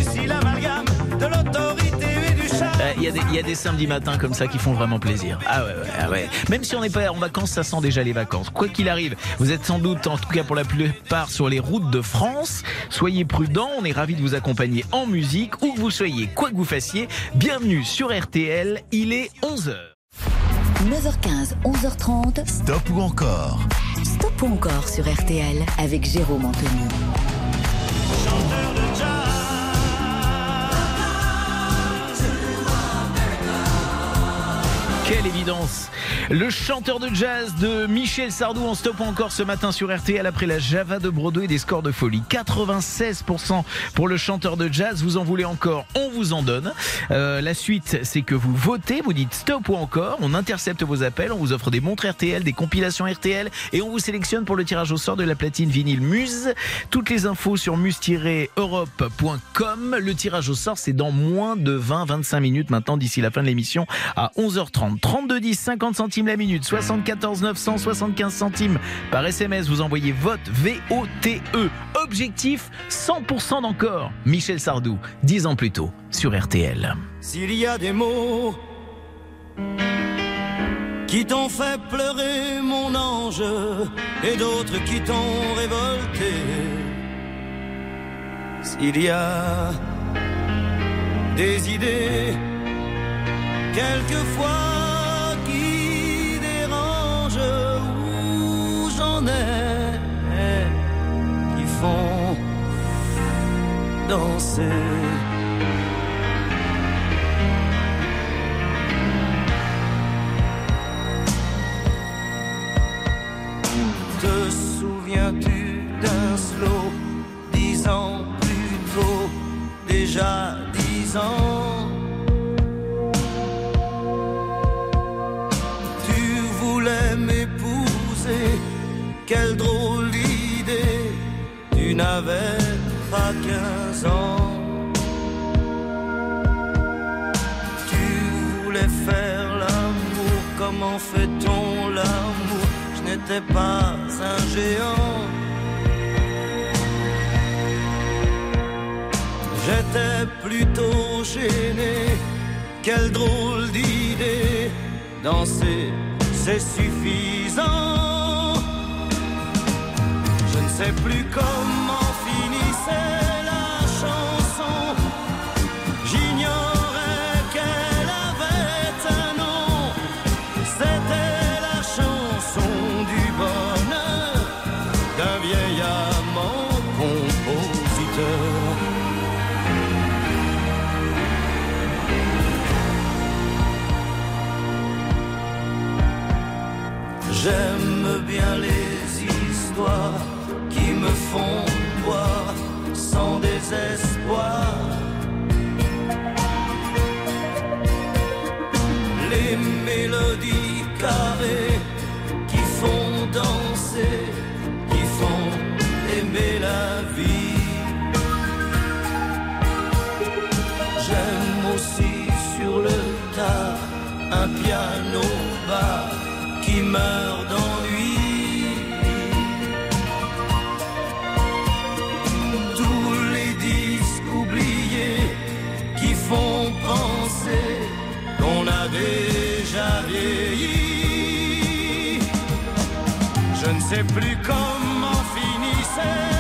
y, y a des samedis matins comme ça qui font vraiment plaisir. Ah ouais, ouais, ah ouais. Même si on n'est pas en vacances, ça sent déjà les vacances. Quoi qu'il arrive, vous êtes sans doute, en tout cas pour la plupart, sur les routes de France. Soyez prudents, on est ravis de vous accompagner en musique, où que vous soyez, quoi que vous fassiez. Bienvenue sur RTL, il est 11h. 9h15, 11h30. Stop ou encore? Stop ou encore sur RTL avec Jérôme Anthony. Quelle évidence Le chanteur de jazz de Michel Sardou en stop encore ce matin sur RTL après la Java de Broadway des scores de folie. 96% pour le chanteur de jazz. Vous en voulez encore On vous en donne. Euh, la suite, c'est que vous votez, vous dites stop ou encore. On intercepte vos appels, on vous offre des montres RTL, des compilations RTL et on vous sélectionne pour le tirage au sort de la platine vinyle Muse. Toutes les infos sur muse-europe.com. Le tirage au sort, c'est dans moins de 20-25 minutes maintenant d'ici la fin de l'émission à 11h30. 32 10 50 centimes la minute, 74 900 75 centimes par SMS. Vous envoyez vote V-O-T-E. Objectif 100% d'encore. Michel Sardou, 10 ans plus tôt sur RTL. S'il y a des mots qui t'ont fait pleurer, mon ange, et d'autres qui t'ont révolté, s'il y a des idées, quelquefois danser. Te souviens-tu d'un slow dix ans plus tôt, déjà dix ans? Tu voulais m'épouser, quelle drôle d'idée, tu n'avais Tu voulais faire l'amour, comment fait-on l'amour? Je n'étais pas un géant. J'étais plutôt gêné, quelle drôle d'idée. Danser, c'est suffisant. Je ne sais plus comment finissait J'aime bien les histoires qui me font boire sans désespoir. Les mélodies carrées qui font danser, qui font aimer la vie. J'aime aussi sur le tard un piano bas qui meurt d'ennui. Tous les disques oubliés qui font penser qu'on a déjà vieilli. Je ne sais plus comment finissait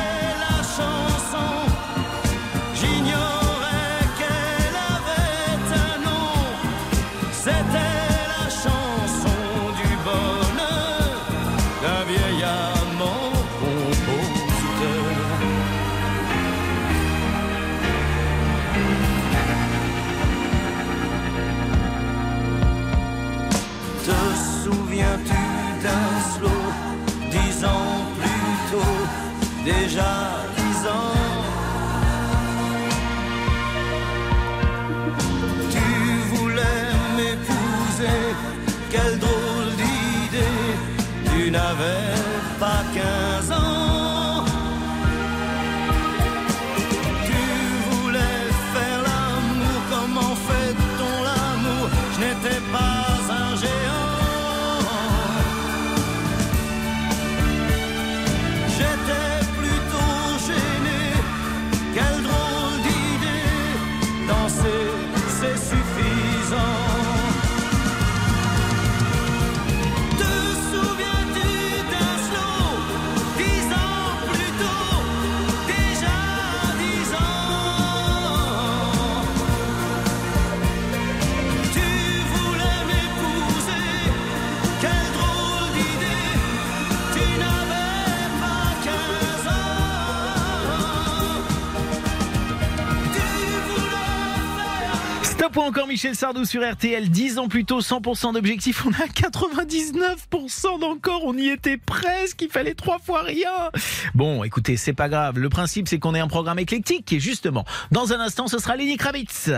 Ou encore Michel Sardou sur RTL, 10 ans plus tôt, 100% d'objectifs, on a 99% d'encore, on y était presque, il fallait trois fois rien. Bon, écoutez, c'est pas grave, le principe c'est qu'on ait un programme éclectique. Et justement, dans un instant, ce sera Lenny Kravitz.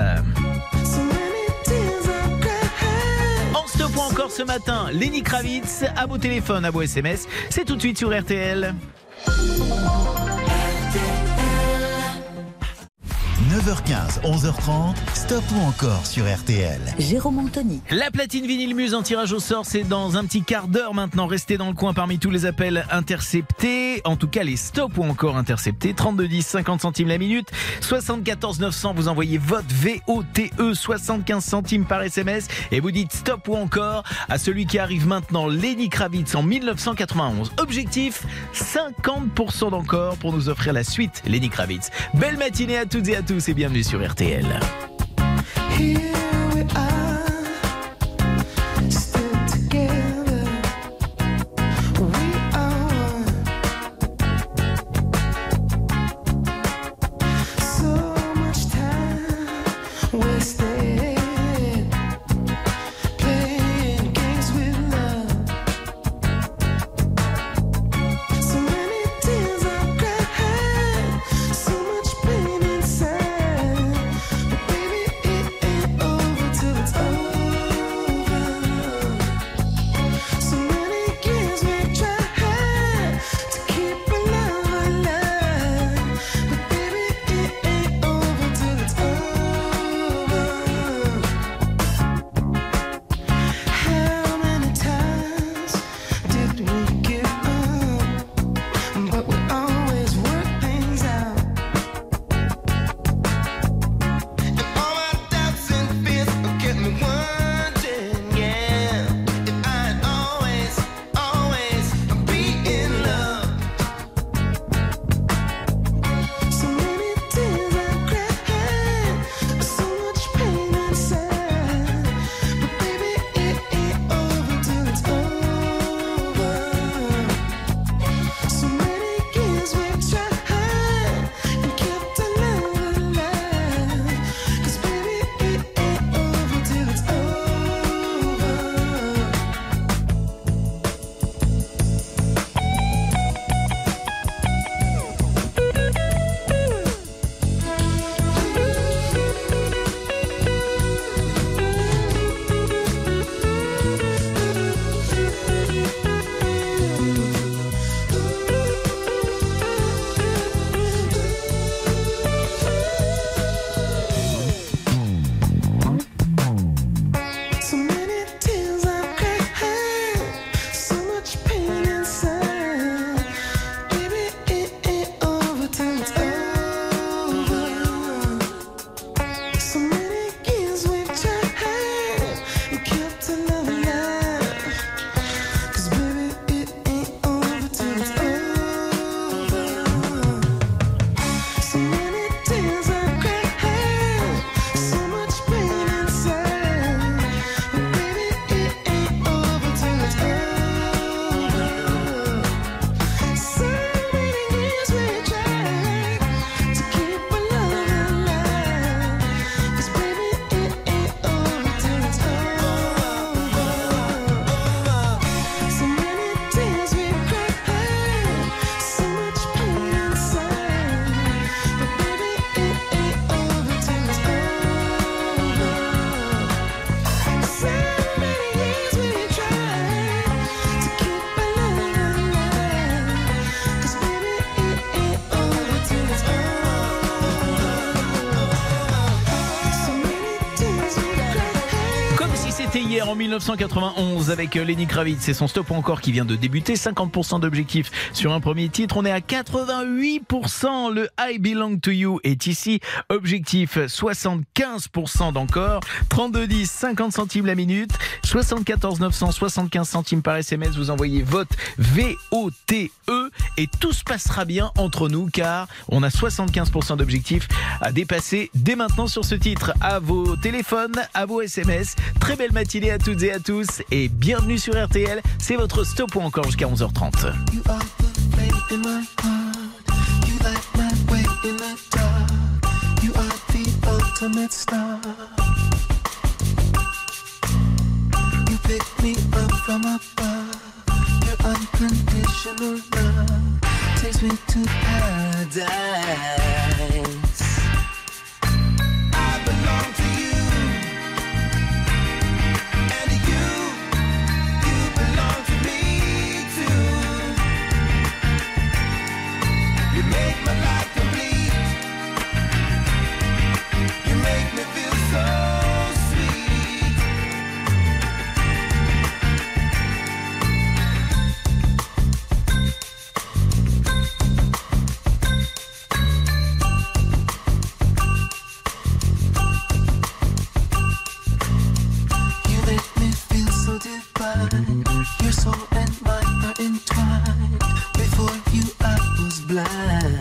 En stop ou encore ce matin, Lenny Kravitz, à vos téléphones, à vos SMS, c'est tout de suite sur RTL. 9h15, 11h30, stop ou encore sur RTL. Jérôme Anthony. La platine vinyle muse en tirage au sort, c'est dans un petit quart d'heure maintenant. Restez dans le coin parmi tous les appels interceptés. En tout cas, les stops ou encore interceptés. 32 10, 50 centimes la minute. 74 900, vous envoyez vote VOTE, 75 centimes par SMS. Et vous dites stop ou encore à celui qui arrive maintenant, Lenny Kravitz en 1991. Objectif, 50% d'encore pour nous offrir la suite, Lenny Kravitz. Belle matinée à toutes et à tous et bienvenue sur RTL. 1991 avec Lenny Kravitz et son stop encore qui vient de débuter. 50% d'objectifs sur un premier titre. On est à 88%. Le I Belong to You est ici. Objectif 75% d'encore. 32 10, 50 centimes la minute. 74 900, 75 centimes par SMS. Vous envoyez vote V-O-T-E et tout se passera bien entre nous car on a 75% d'objectifs à dépasser dès maintenant sur ce titre. À vos téléphones, à vos SMS. Très belle matinée à toutes et à tous et bienvenue sur RTL. C'est votre stop ou encore jusqu'à 11h30. You are the flame blind.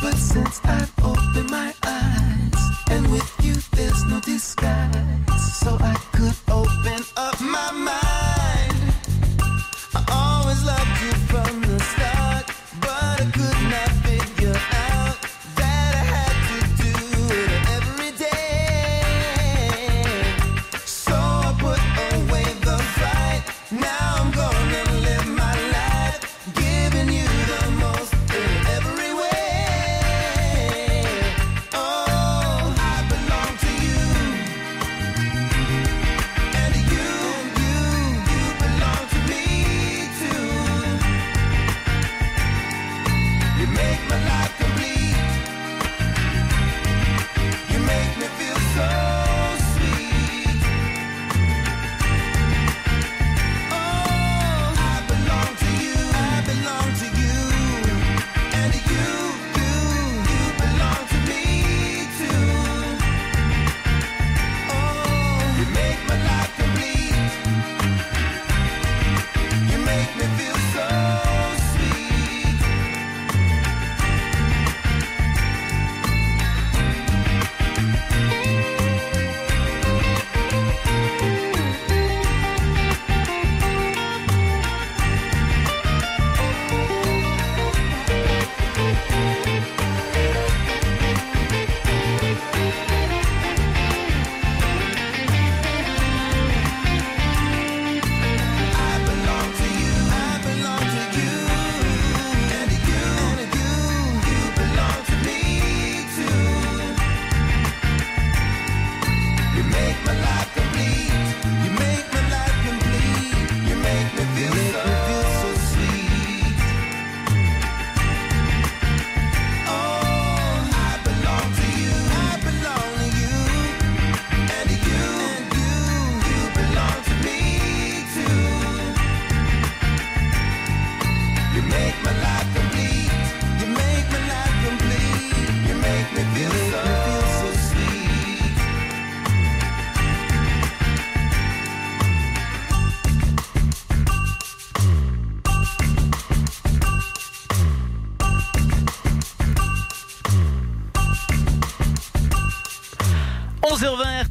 But since I've opened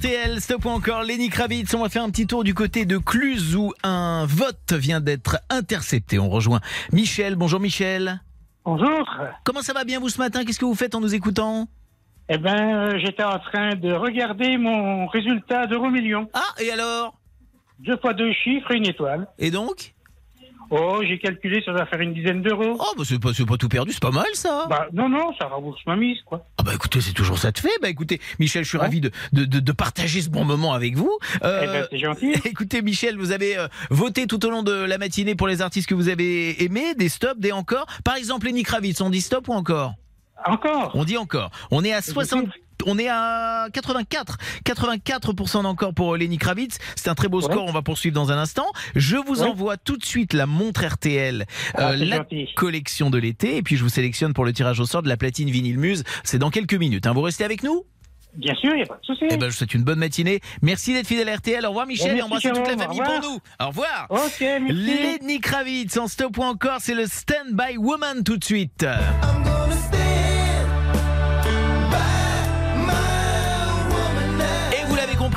RTL, stop ou encore Lenny Kravitz. On va faire un petit tour du côté de Cluse où un vote vient d'être intercepté. On rejoint Michel. Bonjour Michel. Bonjour. Comment ça va bien vous ce matin? Qu'est-ce que vous faites en nous écoutant? Eh ben, euh, j'étais en train de regarder mon résultat d'euro million. Ah, et alors? Deux fois deux chiffres et une étoile. Et donc? Oh, j'ai calculé, ça va faire une dizaine d'euros. Oh, bah c'est pas, pas tout perdu, c'est pas mal ça. Bah, non, non, ça rembourse ma mise, quoi. Ah bah écoutez, c'est toujours ça de fait. Bah écoutez, Michel, je suis ravi de, de, de- de partager ce bon moment avec vous. Euh, Eh ben, c'est gentil. [LAUGHS] Écoutez, Michel, vous avez euh, voté tout au long de la matinée pour les artistes que vous avez aimés, des stops, des encore. Par exemple, Lenny Kravitz, on dit stop ou encore? Encore? On dit encore. On est à 60... On est à 84. 84% d'encore pour Lenny Kravitz. C'est un très beau score. On va poursuivre dans un instant. Je vous Ouais. envoie tout de suite la montre RTL, Ah, euh, la gentil. collection de l'été. Et puis je vous sélectionne pour le tirage au sort de la platine vinyle Muse. C'est dans quelques minutes. hein. Vous restez avec nous? Bien sûr, il n'y a pas de souci. Eh ben, je vous souhaite une bonne matinée. Merci d'être fidèle à RTL. Au revoir Michel Merci, et embrassez toute la famille pour nous. Au revoir. Ok, merci. Lenny Kravitz en stop ou encore, c'est le Stand By Woman tout de suite. Et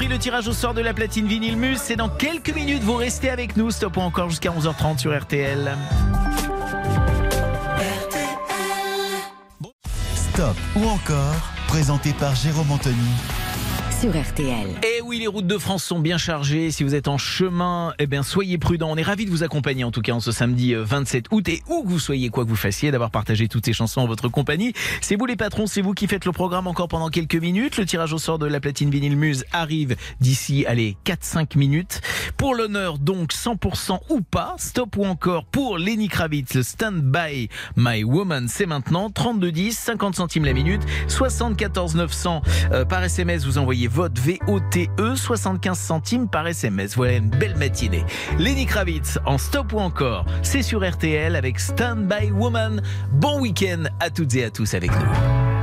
le tirage au sort de la platine vinyle Muse, c'est dans quelques minutes. Vous restez avec nous, stop encore jusqu'à 11h30 sur RTL. Stop ou encore, présenté par Jérôme Anthony sur RTL. Et oui, les routes de France sont bien chargées. Si vous êtes en chemin, eh bien, soyez prudents. On est ravis de vous accompagner, en tout cas, en ce samedi euh, 27 août. Et où que vous soyez, quoi que vous fassiez, d'avoir partagé toutes ces chansons en votre compagnie. C'est vous les patrons, c'est vous qui faites le programme encore pendant quelques minutes. Le tirage au sort de la platine vinyle Muse arrive d'ici, allez, 4-5 minutes. Pour l'honneur, donc, 100% ou pas, stop ou encore pour Lenny Kravitz, le Stand By My Woman, c'est maintenant 32,10, 50 centimes la minute, 74 900 euh, par SMS, vous envoyez vote VOTE, 75 centimes par SMS. Voilà une belle matinée. Lenny Kravitz en stop ou encore, c'est sur RTL avec Stand By Woman. Bon week-end à toutes et à tous avec nous.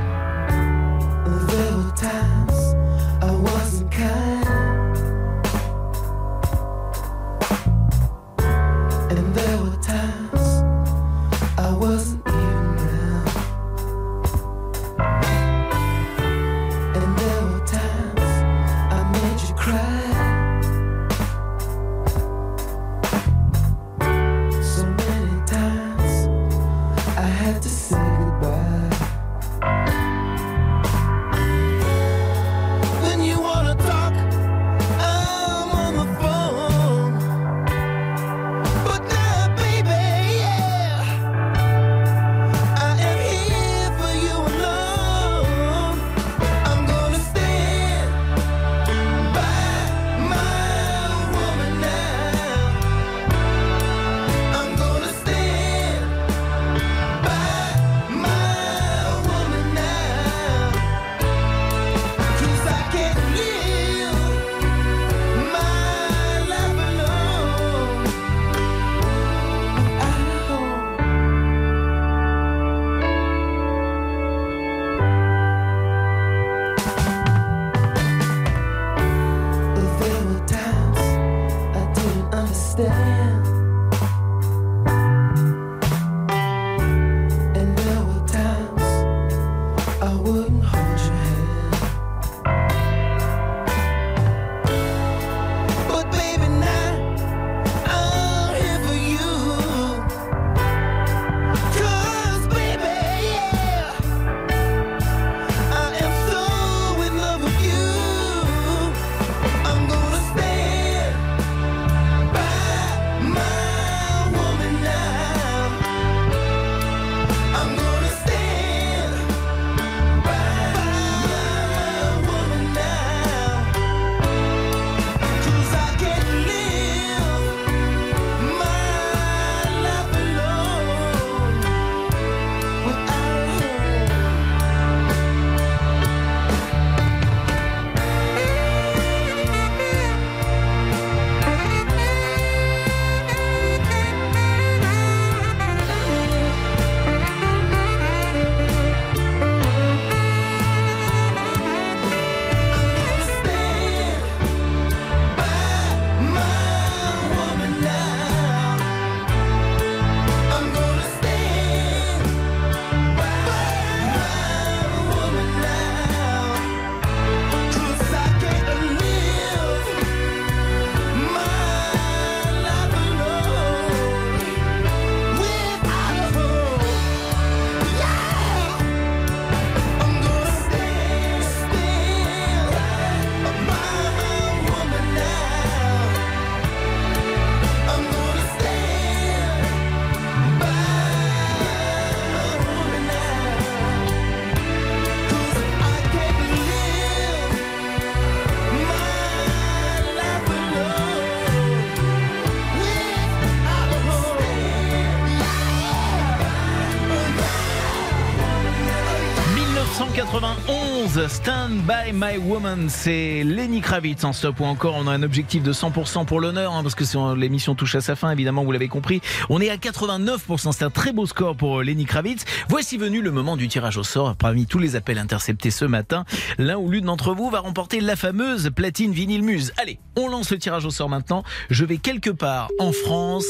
By My Woman, c'est Lenny Kravitz en stop ou encore on a un objectif de 100% pour l'honneur hein, parce que c'est- l'émission touche à sa fin évidemment vous l'avez compris. On est à 89%, c'est un très beau score pour euh, Lenny Kravitz. Voici venu le moment du tirage au sort parmi tous les appels interceptés ce matin. L'un ou l'une d'entre vous va remporter la fameuse platine vinyle muse. Allez, on lance le tirage au sort maintenant. Je vais quelque part en France,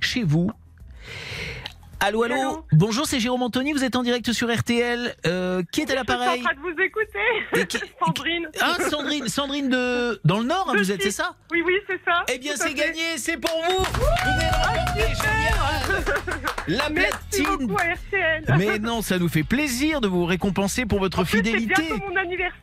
chez vous. Allô, allô, Bonjour, c'est Jérôme Anthony, vous êtes en direct sur RTL. Euh, qui est à Je suis l'appareil en train de vous écouter. [LAUGHS] Sandrine. Ah, Sandrine, Sandrine de... Dans le Nord, hein, vous êtes, c'est ça Oui, oui, c'est ça. Eh bien, c'est gagné, c'est pour vous Vous venez de La platine RTL. Mais non, ça nous fait plaisir de vous récompenser pour votre C'est fidélité. bientôt mon anniversaire.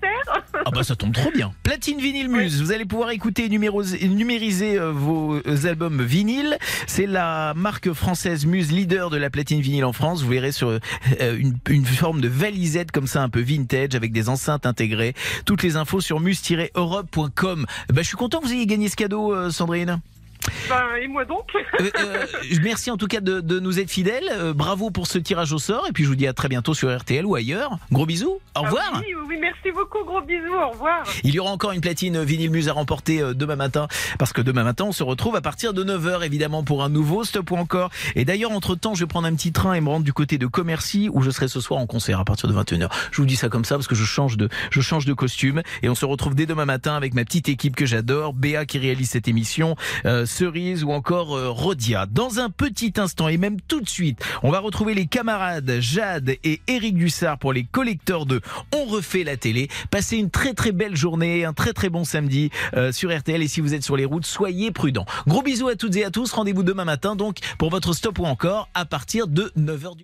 Ah bah ça tombe trop bien. Platine vinyle muse. Vous allez pouvoir écouter et numéroser- numériser euh, vos euh, albums vinyles. C'est la marque française Muse leader de la platine vinyle en France. Vous verrez sur euh, une, forme de valisette comme ça un peu vintage avec des enceintes intégrées. Toutes les infos sur muse-europe.com. Bah, je suis content que vous ayez gagné ce cadeau, euh, Sandrine. Ben, et moi donc Euh, euh, merci en tout cas de, de nous être fidèles. Euh, bravo pour ce tirage au sort. Et puis je vous dis à très bientôt sur RTL ou ailleurs. Gros bisous. Au revoir. Ah oui, oui, merci beaucoup. Gros bisous. Au revoir. Il y aura encore une platine vinyle muse à remporter demain matin parce que demain matin on se retrouve à partir de 9h évidemment pour un nouveau stop ou encore. Et d'ailleurs entre temps je vais prendre un petit train et me rendre du côté de Commercy où je serai ce soir en concert à partir de 21h. Je vous dis ça comme ça parce que je change de je change de costume et on se retrouve dès demain matin avec ma petite équipe que j'adore, Béa qui réalise cette émission, euh, Cerise ou encore euh, Rodia. Dans un petit instant et même tout de suite, on va retrouver les camarades Jade et Eric Dussard pour les collecteurs de On refait la télé. Passez une très très belle journée, un très très bon samedi euh, sur RTL et si vous êtes sur les routes, soyez prudents. Gros bisous à toutes et à tous. Rendez-vous demain matin donc pour votre stop ou encore à partir de 9h du